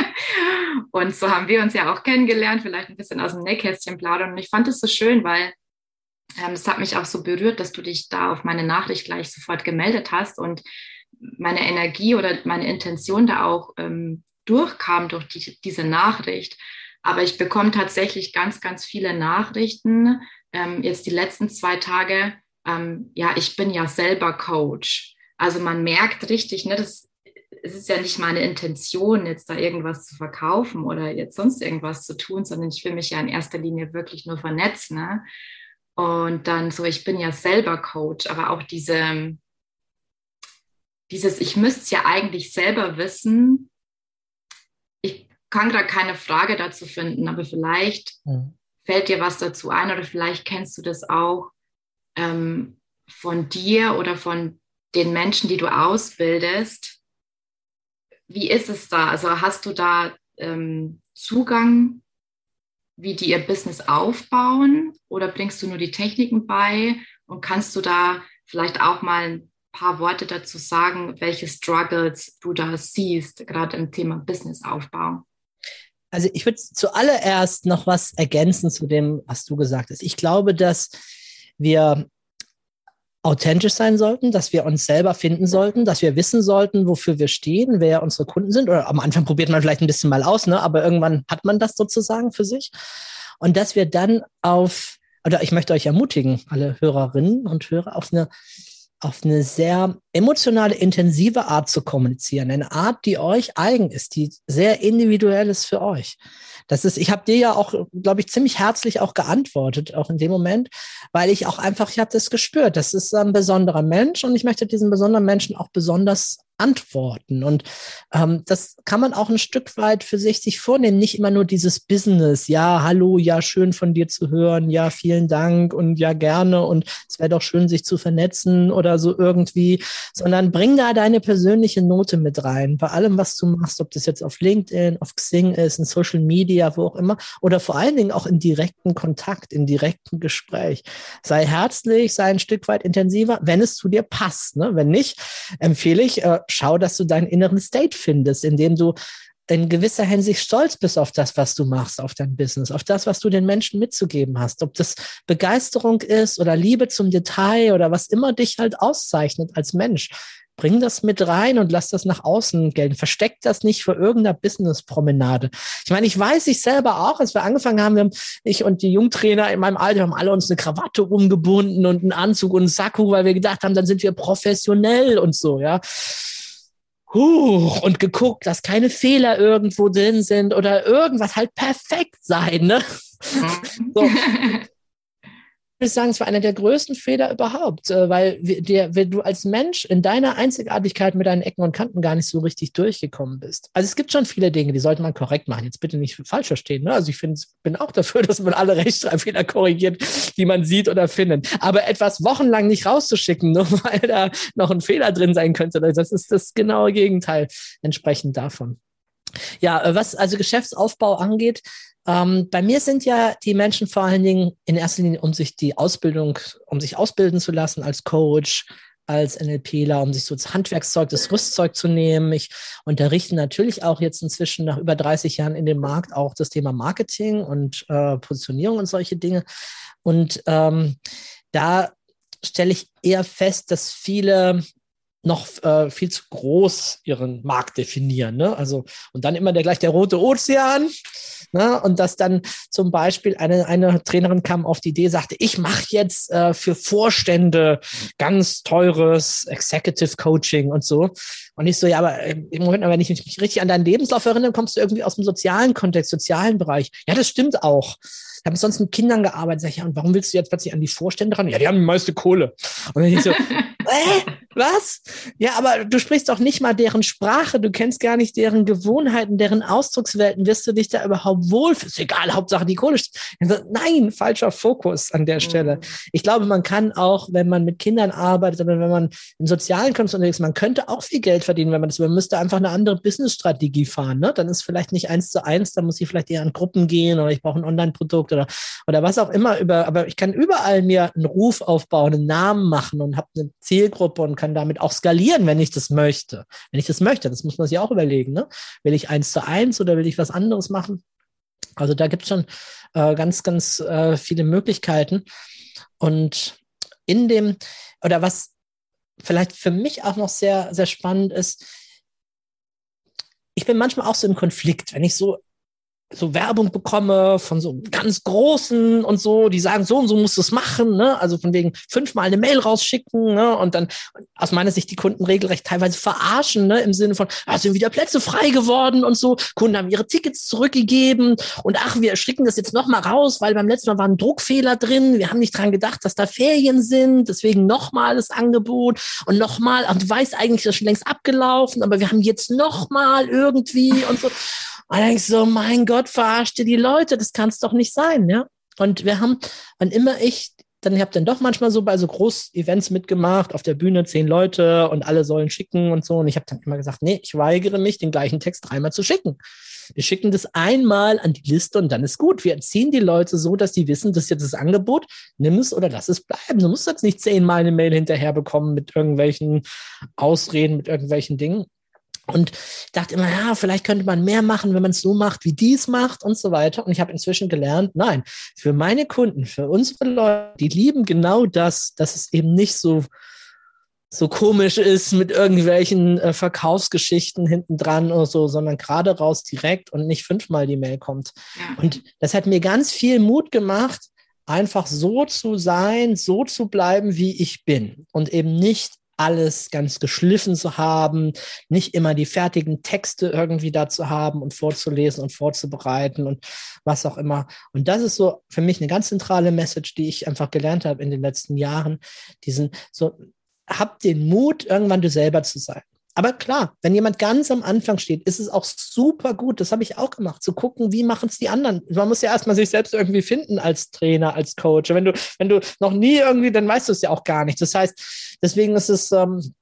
und so haben wir uns ja auch kennengelernt, vielleicht ein bisschen aus dem Nähkästchen plaudern. Und ich fand es so schön, weil ähm, es hat mich auch so berührt, dass du dich da auf meine Nachricht gleich sofort gemeldet hast und meine Energie oder meine Intention da auch ähm, durchkam durch die, diese Nachricht. Aber ich bekomme tatsächlich ganz, ganz viele Nachrichten. Ähm, jetzt die letzten zwei Tage, ähm, ja, ich bin ja selber Coach. Also man merkt richtig, ne, das, es ist ja nicht meine Intention, jetzt da irgendwas zu verkaufen oder jetzt sonst irgendwas zu tun, sondern ich will mich ja in erster Linie wirklich nur vernetzen. Ne? Und dann so, ich bin ja selber Coach, aber auch diese, dieses, ich müsste es ja eigentlich selber wissen. Ich kann gerade keine Frage dazu finden, aber vielleicht mhm. fällt dir was dazu ein oder vielleicht kennst du das auch ähm, von dir oder von den Menschen, die du ausbildest. Wie ist es da? Also hast du da ähm, Zugang, wie die ihr Business aufbauen oder bringst du nur die Techniken bei und kannst du da vielleicht auch mal paar Worte dazu sagen, welche Struggles du da siehst, gerade im Thema Businessaufbau? Also ich würde zuallererst noch was ergänzen zu dem, was du gesagt hast. Ich glaube, dass wir authentisch sein sollten, dass wir uns selber finden sollten, dass wir wissen sollten, wofür wir stehen, wer unsere Kunden sind. Oder am Anfang probiert man vielleicht ein bisschen mal aus, ne? aber irgendwann hat man das sozusagen für sich. Und dass wir dann auf, oder ich möchte euch ermutigen, alle Hörerinnen und Hörer, auf eine auf eine sehr emotionale, intensive Art zu kommunizieren. Eine Art, die euch eigen ist, die sehr individuell ist für euch. Das ist, ich habe dir ja auch, glaube ich, ziemlich herzlich auch geantwortet, auch in dem Moment, weil ich auch einfach, ich habe das gespürt. Das ist ein besonderer Mensch und ich möchte diesen besonderen Menschen auch besonders antworten. Und ähm, das kann man auch ein Stück weit für sich sich vornehmen. Nicht immer nur dieses Business. Ja, hallo, ja, schön von dir zu hören. Ja, vielen Dank und ja, gerne. Und es wäre doch schön, sich zu vernetzen oder so irgendwie, sondern bring da deine persönliche Note mit rein. Bei allem, was du machst, ob das jetzt auf LinkedIn, auf Xing ist, in Social Media, wo auch immer, oder vor allen Dingen auch in direkten Kontakt, in direkten Gespräch. Sei herzlich, sei ein Stück weit intensiver, wenn es zu dir passt. Ne? Wenn nicht, empfehle ich, äh, schau, dass du deinen inneren State findest, in dem du in gewisser Hinsicht stolz bist auf das, was du machst, auf dein Business, auf das, was du den Menschen mitzugeben hast. Ob das Begeisterung ist oder Liebe zum Detail oder was immer dich halt auszeichnet als Mensch. Bring das mit rein und lass das nach außen gelten. Versteck das nicht vor irgendeiner Business-Promenade. Ich meine, ich weiß ich selber auch, als wir angefangen haben, wir haben, ich und die Jungtrainer in meinem Alter haben alle uns eine Krawatte umgebunden und einen Anzug und einen Sakko, weil wir gedacht haben, dann sind wir professionell und so, ja. Huch, und geguckt, dass keine Fehler irgendwo drin sind oder irgendwas halt perfekt sein, ne? So ich sagen, es war einer der größten Fehler überhaupt, äh, weil der, wenn du als Mensch in deiner Einzigartigkeit mit deinen Ecken und Kanten gar nicht so richtig durchgekommen bist. Also es gibt schon viele Dinge, die sollte man korrekt machen. Jetzt bitte nicht falsch verstehen. Ne? Also ich find, bin auch dafür, dass man alle Rechtschreibfehler korrigiert, die man sieht oder findet. Aber etwas wochenlang nicht rauszuschicken, nur weil da noch ein Fehler drin sein könnte, das ist das genaue Gegenteil entsprechend davon. Ja, äh, was also Geschäftsaufbau angeht, ähm, bei mir sind ja die Menschen vor allen Dingen in erster Linie, um sich die Ausbildung, um sich ausbilden zu lassen als Coach, als NLPler, um sich so das Handwerkszeug, das Rüstzeug zu nehmen. Ich unterrichte natürlich auch jetzt inzwischen nach über 30 Jahren in dem Markt auch das Thema Marketing und äh, Positionierung und solche Dinge. Und ähm, da stelle ich eher fest, dass viele noch äh, viel zu groß ihren Markt definieren. Ne? Also, und dann immer der gleich der rote Ozean. Ne? Und dass dann zum Beispiel eine, eine Trainerin kam auf die Idee, sagte, ich mache jetzt äh, für Vorstände ganz teures Executive Coaching und so. Und ich so, ja, aber im Moment, wenn ich mich richtig an deinen Lebenslauf erinnere, kommst du irgendwie aus dem sozialen Kontext, sozialen Bereich. Ja, das stimmt auch. Ich habe sonst mit Kindern gearbeitet. Sag ich, ja, und warum willst du jetzt plötzlich an die Vorstände ran? Ja, die haben die meiste Kohle. Und dann ich so, äh, was? Ja, aber du sprichst doch nicht mal deren Sprache, du kennst gar nicht deren Gewohnheiten, deren Ausdruckswelten. Wirst du dich da überhaupt wohl? Ist egal, Hauptsache die Kohle. Nein, falscher Fokus an der Stelle. Mhm. Ich glaube, man kann auch, wenn man mit Kindern arbeitet, oder wenn man im sozialen Kontext unterwegs ist, man könnte auch viel Geld verdienen, wenn man das, man müsste einfach eine andere Business-Strategie fahren. Ne? Dann ist vielleicht nicht eins zu eins, dann muss ich vielleicht eher an Gruppen gehen oder ich brauche ein Online-Produkt oder, oder was auch immer über, aber ich kann überall mir einen Ruf aufbauen, einen Namen machen und habe eine Zielgruppe und kann damit auch skalieren, wenn ich das möchte. Wenn ich das möchte, das muss man sich auch überlegen. Ne? Will ich eins zu eins oder will ich was anderes machen? Also da gibt es schon äh, ganz, ganz äh, viele Möglichkeiten. Und in dem, oder was vielleicht für mich auch noch sehr, sehr spannend ist, ich bin manchmal auch so im Konflikt, wenn ich so so Werbung bekomme von so ganz großen und so, die sagen, so und so musst du es machen, ne? Also von wegen fünfmal eine Mail rausschicken, ne? Und dann aus meiner Sicht die Kunden regelrecht teilweise verarschen, ne? Im Sinne von, ah, sind wieder Plätze frei geworden und so. Kunden haben ihre Tickets zurückgegeben und ach, wir schicken das jetzt nochmal raus, weil beim letzten Mal war ein Druckfehler drin. Wir haben nicht dran gedacht, dass da Ferien sind, deswegen nochmal das Angebot und nochmal, ach, du weißt eigentlich, das ist schon längst abgelaufen, aber wir haben jetzt nochmal irgendwie und so. Und dann ich so, mein Gott, verarschte die Leute, das kann es doch nicht sein, ja. Und wir haben, wann immer ich, dann ich habe dann doch manchmal so bei so Groß-Events mitgemacht, auf der Bühne zehn Leute und alle sollen schicken und so. Und ich habe dann immer gesagt, nee, ich weigere mich, den gleichen Text dreimal zu schicken. Wir schicken das einmal an die Liste und dann ist gut. Wir erziehen die Leute so, dass die wissen, das ist jetzt das Angebot, nimm es oder lass es bleiben. Du musst jetzt nicht zehnmal eine Mail hinterher bekommen mit irgendwelchen Ausreden, mit irgendwelchen Dingen. Und dachte immer, ja, vielleicht könnte man mehr machen, wenn man es so macht, wie dies macht und so weiter. Und ich habe inzwischen gelernt, nein, für meine Kunden, für unsere Leute, die lieben genau das, dass es eben nicht so so komisch ist mit irgendwelchen äh, Verkaufsgeschichten hinten dran oder so, sondern gerade raus direkt und nicht fünfmal die Mail kommt. Ja. Und das hat mir ganz viel Mut gemacht, einfach so zu sein, so zu bleiben, wie ich bin und eben nicht alles ganz geschliffen zu haben, nicht immer die fertigen Texte irgendwie dazu haben und vorzulesen und vorzubereiten und was auch immer. Und das ist so für mich eine ganz zentrale Message, die ich einfach gelernt habe in den letzten Jahren. Diesen so, hab den Mut, irgendwann du selber zu sein. Aber klar, wenn jemand ganz am Anfang steht, ist es auch super gut. Das habe ich auch gemacht, zu gucken, wie machen es die anderen. Man muss ja erstmal sich selbst irgendwie finden als Trainer, als Coach. Wenn du, wenn du noch nie irgendwie, dann weißt du es ja auch gar nicht. Das heißt, deswegen ist es, ähm,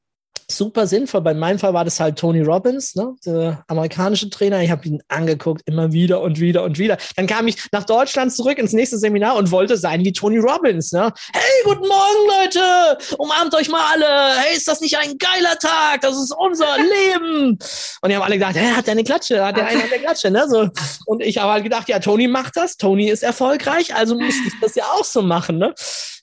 super sinnvoll. Bei meinem Fall war das halt Tony Robbins, ne, der amerikanische Trainer. Ich habe ihn angeguckt, immer wieder und wieder und wieder. Dann kam ich nach Deutschland zurück ins nächste Seminar und wollte sein wie Tony Robbins. Ne? Hey, guten Morgen, Leute! Umarmt euch mal alle! Hey, ist das nicht ein geiler Tag? Das ist unser Leben! Und die haben alle gedacht, hey, hat der eine Klatsche? Hat der eine eine Klatsche? Ne? So. Und ich habe halt gedacht, ja, Tony macht das. Tony ist erfolgreich, also muss ich das ja auch so machen. Ne?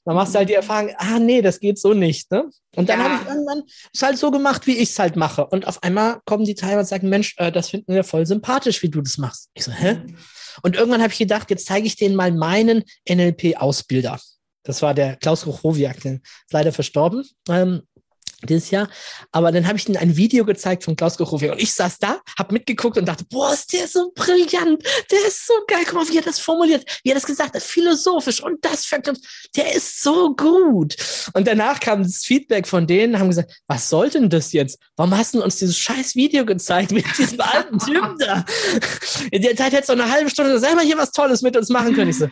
Dann machst du halt die Erfahrung, ah nee, das geht so nicht. Ne? Und dann ja. habe ich irgendwann es halt so gemacht, wie ich es halt mache. Und auf einmal kommen die Teilnehmer und sagen, Mensch, äh, das finden wir voll sympathisch, wie du das machst. Ich so, hä? Mhm. Und irgendwann habe ich gedacht, jetzt zeige ich denen mal meinen NLP-Ausbilder. Das war der Klaus Ruchowiak, der ist leider verstorben. Ähm, dieses Jahr. Aber dann habe ich ihnen ein Video gezeigt von Klaus Gochowiak und ich saß da, habe mitgeguckt und dachte, boah, ist der so brillant, der ist so geil, guck mal, wie er das formuliert, wie er das gesagt hat, philosophisch und das verknüpft, der ist so gut. Und danach kam das Feedback von denen, haben gesagt, was soll denn das jetzt? Warum hast du uns dieses scheiß Video gezeigt mit diesem alten Typen da? In der Zeit hättest du eine halbe Stunde selber hier was Tolles mit uns machen können. Ich so,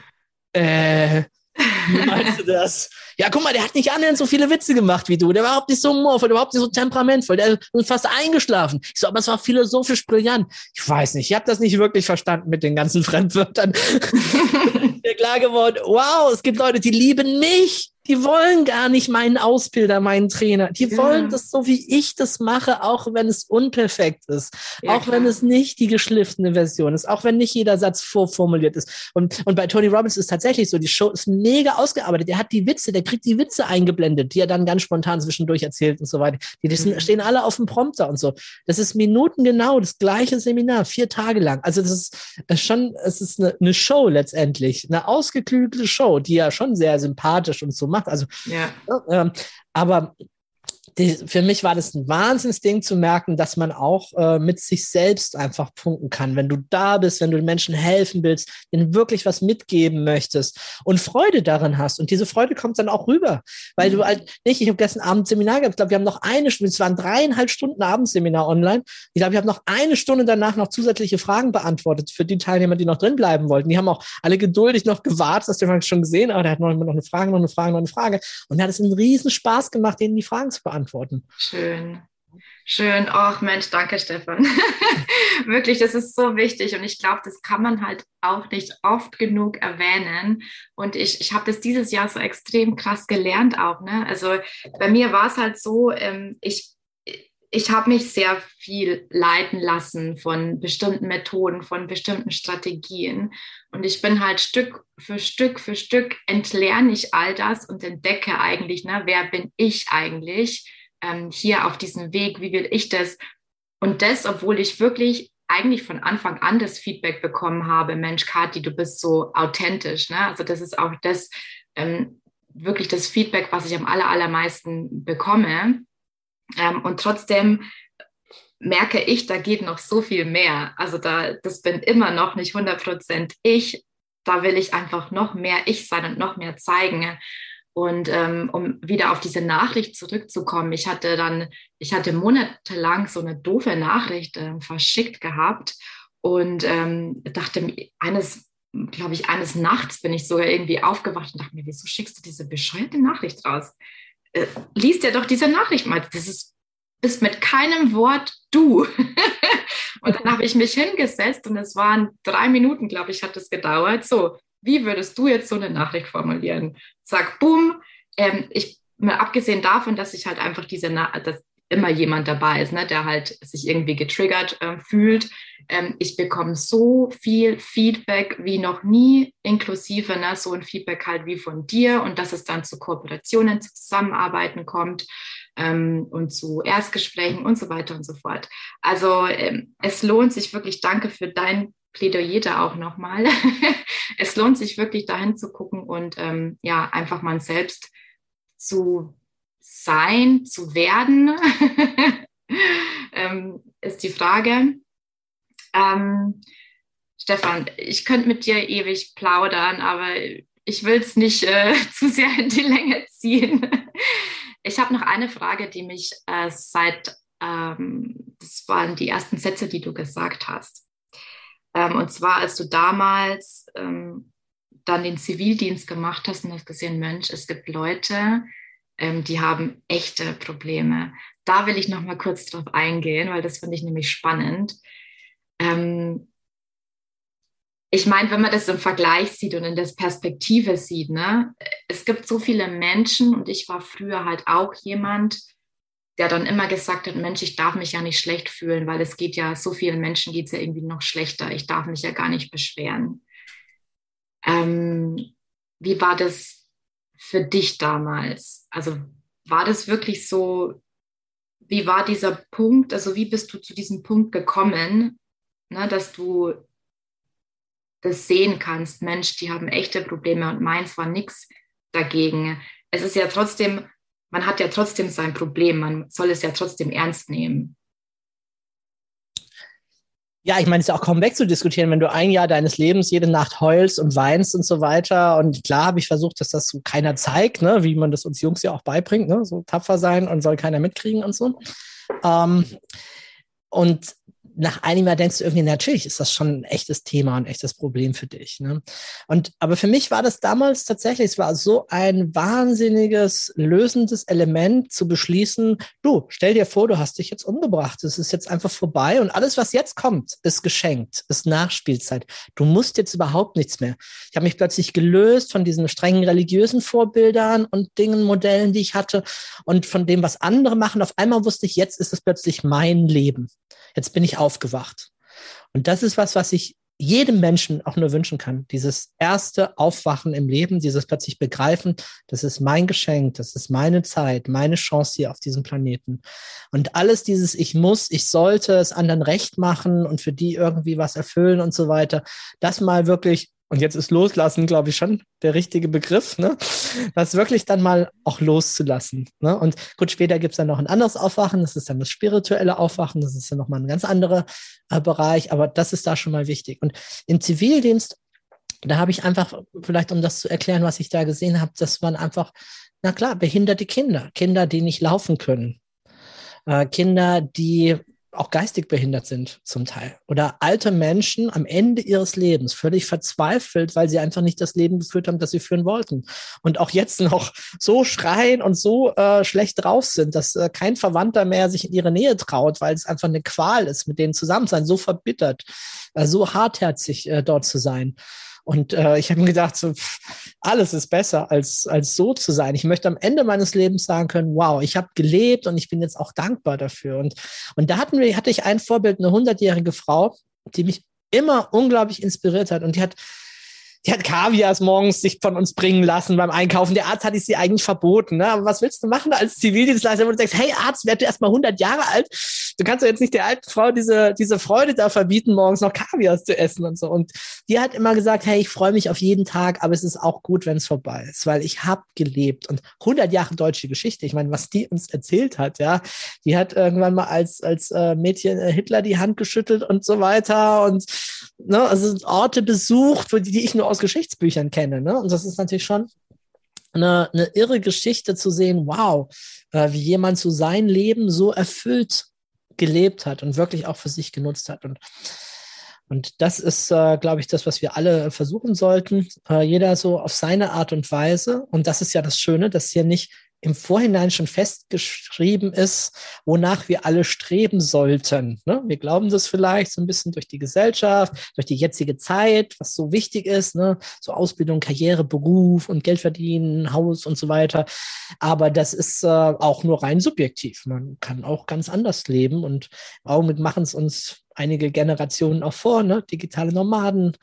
äh, meinst du das? Ja, guck mal, der hat nicht annähernd so viele Witze gemacht wie du. Der war überhaupt nicht so humorvoll, überhaupt nicht so temperamentvoll. Der ist fast eingeschlafen. Ich so, aber es war philosophisch brillant. Ich weiß nicht, ich habe das nicht wirklich verstanden mit den ganzen Fremdwörtern. mir klar geworden, wow, es gibt Leute, die lieben mich die wollen gar nicht meinen Ausbilder, meinen Trainer. Die ja. wollen das so, wie ich das mache, auch wenn es unperfekt ist. Ja, auch klar. wenn es nicht die geschliffene Version ist. Auch wenn nicht jeder Satz vorformuliert ist. Und, und bei Tony Robbins ist tatsächlich so, die Show ist mega ausgearbeitet. Der hat die Witze, der kriegt die Witze eingeblendet, die er dann ganz spontan zwischendurch erzählt und so weiter. Die, die mhm. stehen alle auf dem Prompter und so. Das ist minutengenau, das gleiche Seminar, vier Tage lang. Also das ist schon, es ist eine, eine Show letztendlich. Eine ausgeklügelte Show, die ja schon sehr sympathisch und so macht gemacht. Also, ja. äh, aber die, für mich war das ein Wahnsinnsding zu merken, dass man auch äh, mit sich selbst einfach punkten kann. Wenn du da bist, wenn du den Menschen helfen willst, ihnen wirklich was mitgeben möchtest und Freude darin hast. Und diese Freude kommt dann auch rüber, weil mhm. du halt nicht, ich habe gestern Abend Seminar gehabt, ich glaube, wir haben noch eine Stunde, es waren dreieinhalb Stunden Abendseminar online. Ich glaube, ich habe noch eine Stunde danach noch zusätzliche Fragen beantwortet für die Teilnehmer, die noch drin bleiben wollten. Die haben auch alle geduldig noch gewartet, das haben wir schon gesehen, aber der hat noch, noch eine Frage, noch eine Frage, noch eine Frage. Und er hat es einen riesen Spaß gemacht, denen die Fragen zu beantworten beantworten. Schön. Schön. Ach Mensch, danke Stefan. Wirklich, das ist so wichtig und ich glaube, das kann man halt auch nicht oft genug erwähnen. Und ich, ich habe das dieses Jahr so extrem krass gelernt auch. Ne? Also bei mir war es halt so, ähm, ich ich habe mich sehr viel leiten lassen von bestimmten Methoden, von bestimmten Strategien. Und ich bin halt Stück für Stück für Stück entlerne ich all das und entdecke eigentlich, ne, wer bin ich eigentlich? ähm, hier auf diesem Weg, wie will ich das? Und das, obwohl ich wirklich eigentlich von Anfang an das Feedback bekommen habe, Mensch, Kathi, du bist so authentisch. Ne? Also das ist auch das ähm, wirklich das Feedback, was ich am aller, allermeisten bekomme. Ähm, und trotzdem merke ich, da geht noch so viel mehr. Also da, das bin immer noch nicht 100 Prozent ich. Da will ich einfach noch mehr ich sein und noch mehr zeigen. Und ähm, um wieder auf diese Nachricht zurückzukommen, ich hatte dann, ich hatte monatelang so eine doofe Nachricht äh, verschickt gehabt und ähm, dachte, eines, glaube ich, eines Nachts bin ich sogar irgendwie aufgewacht und dachte mir, wieso schickst du diese bescheuerte Nachricht raus? Äh, liest ja doch diese Nachricht mal. Das ist, bist mit keinem Wort du. und dann habe ich mich hingesetzt und es waren drei Minuten, glaube ich, hat es gedauert. So, wie würdest du jetzt so eine Nachricht formulieren? Sag, boom, ähm, ich, mal abgesehen davon, dass ich halt einfach diese, Na dass immer jemand dabei ist, ne, der halt sich irgendwie getriggert äh, fühlt. Ähm, ich bekomme so viel Feedback wie noch nie, inklusive ne, so ein Feedback halt wie von dir und dass es dann zu Kooperationen, zu Zusammenarbeiten kommt ähm, und zu Erstgesprächen und so weiter und so fort. Also ähm, es lohnt sich wirklich, danke für dein Plädoyer da auch nochmal. es lohnt sich wirklich dahin zu gucken und ähm, ja, einfach mal selbst zu sein, zu werden, ähm, ist die Frage. Ähm, Stefan, ich könnte mit dir ewig plaudern, aber ich will es nicht äh, zu sehr in die Länge ziehen. Ich habe noch eine Frage, die mich äh, seit ähm, das waren die ersten Sätze, die du gesagt hast. Ähm, und zwar, als du damals ähm, dann den Zivildienst gemacht hast und hast gesehen, Mensch, es gibt Leute, ähm, die haben echte Probleme. Da will ich noch mal kurz drauf eingehen, weil das finde ich nämlich spannend. Ähm, ich meine, wenn man das im Vergleich sieht und in der Perspektive sieht, ne, es gibt so viele Menschen und ich war früher halt auch jemand, der dann immer gesagt hat, Mensch, ich darf mich ja nicht schlecht fühlen, weil es geht ja, so vielen Menschen geht es ja irgendwie noch schlechter. Ich darf mich ja gar nicht beschweren. Ähm, wie war das für dich damals? Also war das wirklich so, wie war dieser Punkt, also wie bist du zu diesem Punkt gekommen, ne, dass du das sehen kannst, Mensch, die haben echte Probleme und meins war nichts dagegen. Es ist ja trotzdem man hat ja trotzdem sein Problem, man soll es ja trotzdem ernst nehmen. Ja, ich meine, es ist ja auch kaum wegzudiskutieren, wenn du ein Jahr deines Lebens jede Nacht heulst und weinst und so weiter. Und klar habe ich versucht, dass das so keiner zeigt, ne? wie man das uns Jungs ja auch beibringt, ne? so tapfer sein und soll keiner mitkriegen und so. Ähm, und nach einem Jahr denkst du irgendwie, natürlich ist das schon ein echtes Thema, ein echtes Problem für dich. Ne? Und aber für mich war das damals tatsächlich, es war so ein wahnsinniges lösendes Element zu beschließen, du, stell dir vor, du hast dich jetzt umgebracht. Es ist jetzt einfach vorbei und alles, was jetzt kommt, ist geschenkt, ist Nachspielzeit. Du musst jetzt überhaupt nichts mehr. Ich habe mich plötzlich gelöst von diesen strengen religiösen Vorbildern und Dingen, Modellen, die ich hatte und von dem, was andere machen. Auf einmal wusste ich, jetzt ist es plötzlich mein Leben. Jetzt bin ich aufgewacht. Und das ist was, was ich jedem Menschen auch nur wünschen kann. Dieses erste Aufwachen im Leben, dieses plötzlich Begreifen, das ist mein Geschenk, das ist meine Zeit, meine Chance hier auf diesem Planeten. Und alles dieses Ich muss, ich sollte es anderen recht machen und für die irgendwie was erfüllen und so weiter, das mal wirklich und jetzt ist loslassen, glaube ich, schon der richtige Begriff, ne? das wirklich dann mal auch loszulassen. Ne? Und gut, später gibt es dann noch ein anderes Aufwachen, das ist dann das spirituelle Aufwachen, das ist dann nochmal ein ganz anderer äh, Bereich, aber das ist da schon mal wichtig. Und im Zivildienst, da habe ich einfach, vielleicht um das zu erklären, was ich da gesehen habe, das waren einfach, na klar, behinderte Kinder, Kinder, die nicht laufen können. Äh, Kinder, die auch geistig behindert sind zum Teil. Oder alte Menschen am Ende ihres Lebens völlig verzweifelt, weil sie einfach nicht das Leben geführt haben, das sie führen wollten. Und auch jetzt noch so schreien und so äh, schlecht drauf sind, dass äh, kein Verwandter mehr sich in ihre Nähe traut, weil es einfach eine Qual ist, mit denen zusammen sein, so verbittert, äh, so hartherzig äh, dort zu sein. Und äh, ich habe mir gedacht, so, pff, alles ist besser, als, als so zu sein. Ich möchte am Ende meines Lebens sagen können, wow, ich habe gelebt und ich bin jetzt auch dankbar dafür. Und, und da hatten wir, hatte ich ein Vorbild, eine hundertjährige Frau, die mich immer unglaublich inspiriert hat. Und die hat die hat Kaviars morgens sich von uns bringen lassen beim Einkaufen. Der Arzt hat sie eigentlich verboten. Ne? Aber was willst du machen als Zivildienstleister, wenn du sagst, hey Arzt, werd du erst mal 100 Jahre alt? Du kannst doch jetzt nicht der alten Frau diese, diese Freude da verbieten, morgens noch Kaviars zu essen und so. Und die hat immer gesagt, hey, ich freue mich auf jeden Tag, aber es ist auch gut, wenn es vorbei ist, weil ich habe gelebt. Und 100 Jahre deutsche Geschichte, ich meine, was die uns erzählt hat, ja, die hat irgendwann mal als, als äh, Mädchen äh, Hitler die Hand geschüttelt und so weiter und ne, also Orte besucht, die ich nur aus Geschichtsbüchern kenne. Ne? Und das ist natürlich schon eine, eine irre Geschichte zu sehen, wow, äh, wie jemand so sein Leben so erfüllt gelebt hat und wirklich auch für sich genutzt hat. Und, und das ist, äh, glaube ich, das, was wir alle versuchen sollten. Äh, jeder so auf seine Art und Weise. Und das ist ja das Schöne, dass hier nicht im Vorhinein schon festgeschrieben ist, wonach wir alle streben sollten. Ne? Wir glauben das vielleicht so ein bisschen durch die Gesellschaft, durch die jetzige Zeit, was so wichtig ist, ne? so Ausbildung, Karriere, Beruf und Geld verdienen, Haus und so weiter. Aber das ist äh, auch nur rein subjektiv. Man kann auch ganz anders leben und im Augenblick machen es uns einige Generationen auch vor, ne? digitale Nomaden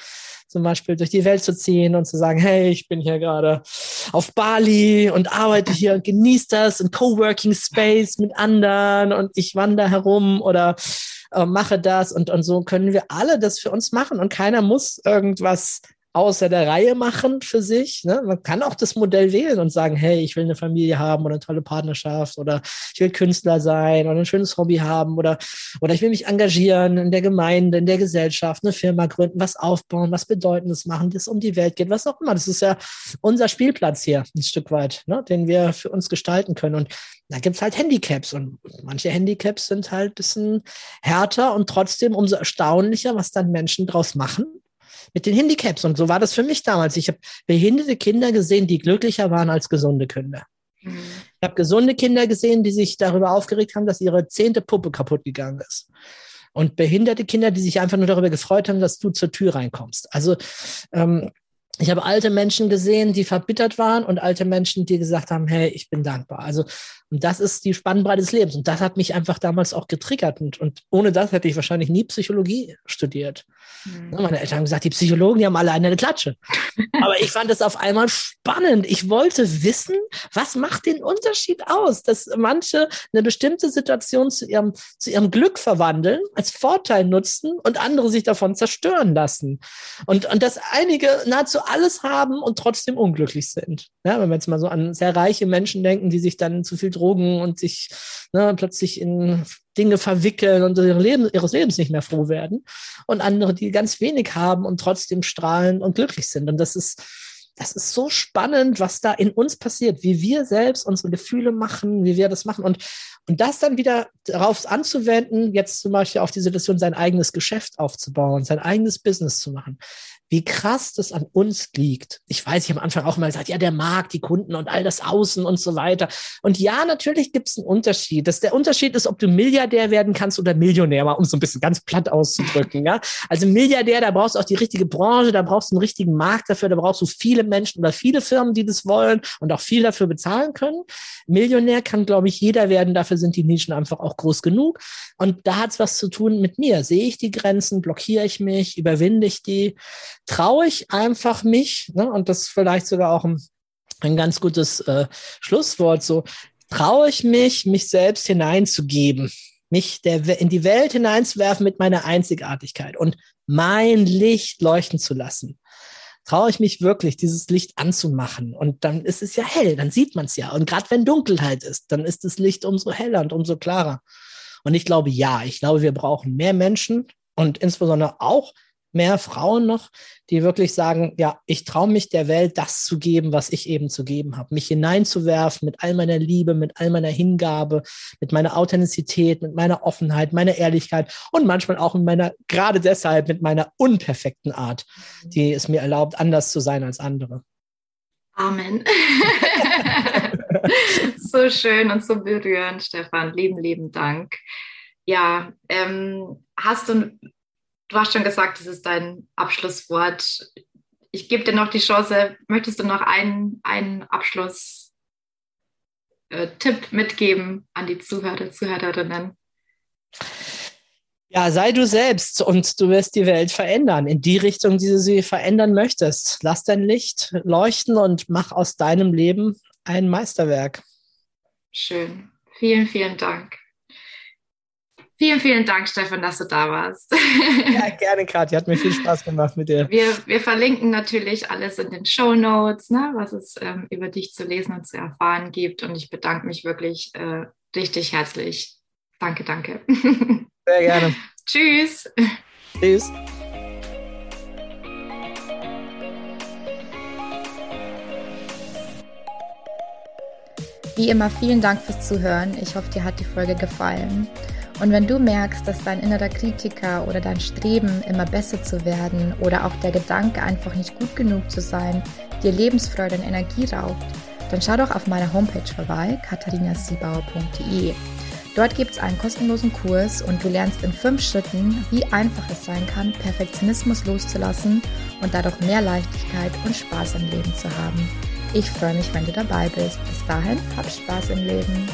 zum Beispiel durch die Welt zu ziehen und zu sagen, hey, ich bin hier gerade auf Bali und arbeite hier und genieße das in Coworking Space mit anderen und ich wandere herum oder äh, mache das und, und so können wir alle das für uns machen und keiner muss irgendwas außer der Reihe machen für sich. Ne? Man kann auch das Modell wählen und sagen, hey, ich will eine Familie haben oder eine tolle Partnerschaft oder ich will Künstler sein oder ein schönes Hobby haben oder, oder ich will mich engagieren in der Gemeinde, in der Gesellschaft, eine Firma gründen, was aufbauen, was Bedeutendes machen, das um die Welt geht, was auch immer. Das ist ja unser Spielplatz hier ein Stück weit, ne? den wir für uns gestalten können. Und da gibt's halt Handicaps und manche Handicaps sind halt ein bisschen härter und trotzdem umso erstaunlicher, was dann Menschen draus machen mit den Handicaps. Und so war das für mich damals. Ich habe behinderte Kinder gesehen, die glücklicher waren als gesunde Kinder. Mhm. Ich habe gesunde Kinder gesehen, die sich darüber aufgeregt haben, dass ihre zehnte Puppe kaputt gegangen ist. Und behinderte Kinder, die sich einfach nur darüber gefreut haben, dass du zur Tür reinkommst. Also ähm, ich habe alte Menschen gesehen, die verbittert waren und alte Menschen, die gesagt haben, hey, ich bin dankbar. Also und das ist die Spannbreite des Lebens. Und das hat mich einfach damals auch getriggert. Und, und ohne das hätte ich wahrscheinlich nie Psychologie studiert. Mhm. Meine Eltern haben gesagt, die Psychologen, die haben alle eine Klatsche. Aber ich fand es auf einmal spannend. Ich wollte wissen, was macht den Unterschied aus, dass manche eine bestimmte Situation zu ihrem, zu ihrem Glück verwandeln, als Vorteil nutzen und andere sich davon zerstören lassen. Und, und dass einige nahezu alles haben und trotzdem unglücklich sind. Ja, wenn wir jetzt mal so an sehr reiche Menschen denken, die sich dann zu viel Drogen Drogen und sich ne, plötzlich in Dinge verwickeln und Leben, ihres Lebens nicht mehr froh werden. Und andere, die ganz wenig haben und trotzdem strahlen und glücklich sind. Und das ist, das ist so spannend, was da in uns passiert, wie wir selbst unsere Gefühle machen, wie wir das machen. Und, und das dann wieder darauf anzuwenden, jetzt zum Beispiel auf die Situation, sein eigenes Geschäft aufzubauen, sein eigenes Business zu machen wie krass das an uns liegt. Ich weiß, ich habe am Anfang auch mal gesagt, ja, der Markt, die Kunden und all das Außen und so weiter. Und ja, natürlich gibt es einen Unterschied. Das, der Unterschied ist, ob du Milliardär werden kannst oder Millionär, mal um so ein bisschen ganz platt auszudrücken. Ja? Also Milliardär, da brauchst du auch die richtige Branche, da brauchst du einen richtigen Markt dafür, da brauchst du viele Menschen oder viele Firmen, die das wollen und auch viel dafür bezahlen können. Millionär kann, glaube ich, jeder werden. Dafür sind die Nischen einfach auch groß genug. Und da hat es was zu tun mit mir. Sehe ich die Grenzen? Blockiere ich mich? Überwinde ich die? Traue ich einfach mich, ne, und das ist vielleicht sogar auch ein, ein ganz gutes äh, Schlusswort, so traue ich mich, mich selbst hineinzugeben, mich der, in die Welt hineinzuwerfen mit meiner Einzigartigkeit und mein Licht leuchten zu lassen. Traue ich mich wirklich, dieses Licht anzumachen und dann ist es ja hell, dann sieht man es ja. Und gerade wenn Dunkelheit ist, dann ist das Licht umso heller und umso klarer. Und ich glaube, ja, ich glaube, wir brauchen mehr Menschen und insbesondere auch mehr Frauen noch, die wirklich sagen, ja, ich traue mich der Welt, das zu geben, was ich eben zu geben habe. Mich hineinzuwerfen mit all meiner Liebe, mit all meiner Hingabe, mit meiner Authentizität, mit meiner Offenheit, meiner Ehrlichkeit und manchmal auch mit meiner, gerade deshalb mit meiner unperfekten Art, die es mir erlaubt, anders zu sein als andere. Amen. so schön und so berührend, Stefan. Lieben, lieben Dank. Ja, ähm, hast du du hast schon gesagt, das ist dein Abschlusswort. Ich gebe dir noch die Chance, möchtest du noch einen, einen Abschlusstipp äh, mitgeben an die Zuhörer, Zuhörerinnen? Ja, sei du selbst und du wirst die Welt verändern, in die Richtung, die du sie verändern möchtest. Lass dein Licht leuchten und mach aus deinem Leben ein Meisterwerk. Schön. Vielen, vielen Dank. Vielen, vielen Dank, Stefan, dass du da warst. Ja, gerne, Katja. Hat mir viel Spaß gemacht mit dir. Wir, wir verlinken natürlich alles in den Show Notes, ne, was es ähm, über dich zu lesen und zu erfahren gibt. Und ich bedanke mich wirklich äh, richtig herzlich. Danke, danke. Sehr gerne. Tschüss. Tschüss. Wie immer, vielen Dank fürs Zuhören. Ich hoffe, dir hat die Folge gefallen. Und wenn du merkst, dass dein innerer Kritiker oder dein Streben, immer besser zu werden oder auch der Gedanke, einfach nicht gut genug zu sein, dir Lebensfreude und Energie raubt, dann schau doch auf meiner Homepage vorbei, katharinasiebauer.de. Dort gibt es einen kostenlosen Kurs und du lernst in fünf Schritten, wie einfach es sein kann, Perfektionismus loszulassen und dadurch mehr Leichtigkeit und Spaß im Leben zu haben. Ich freue mich, wenn du dabei bist. Bis dahin, hab Spaß im Leben.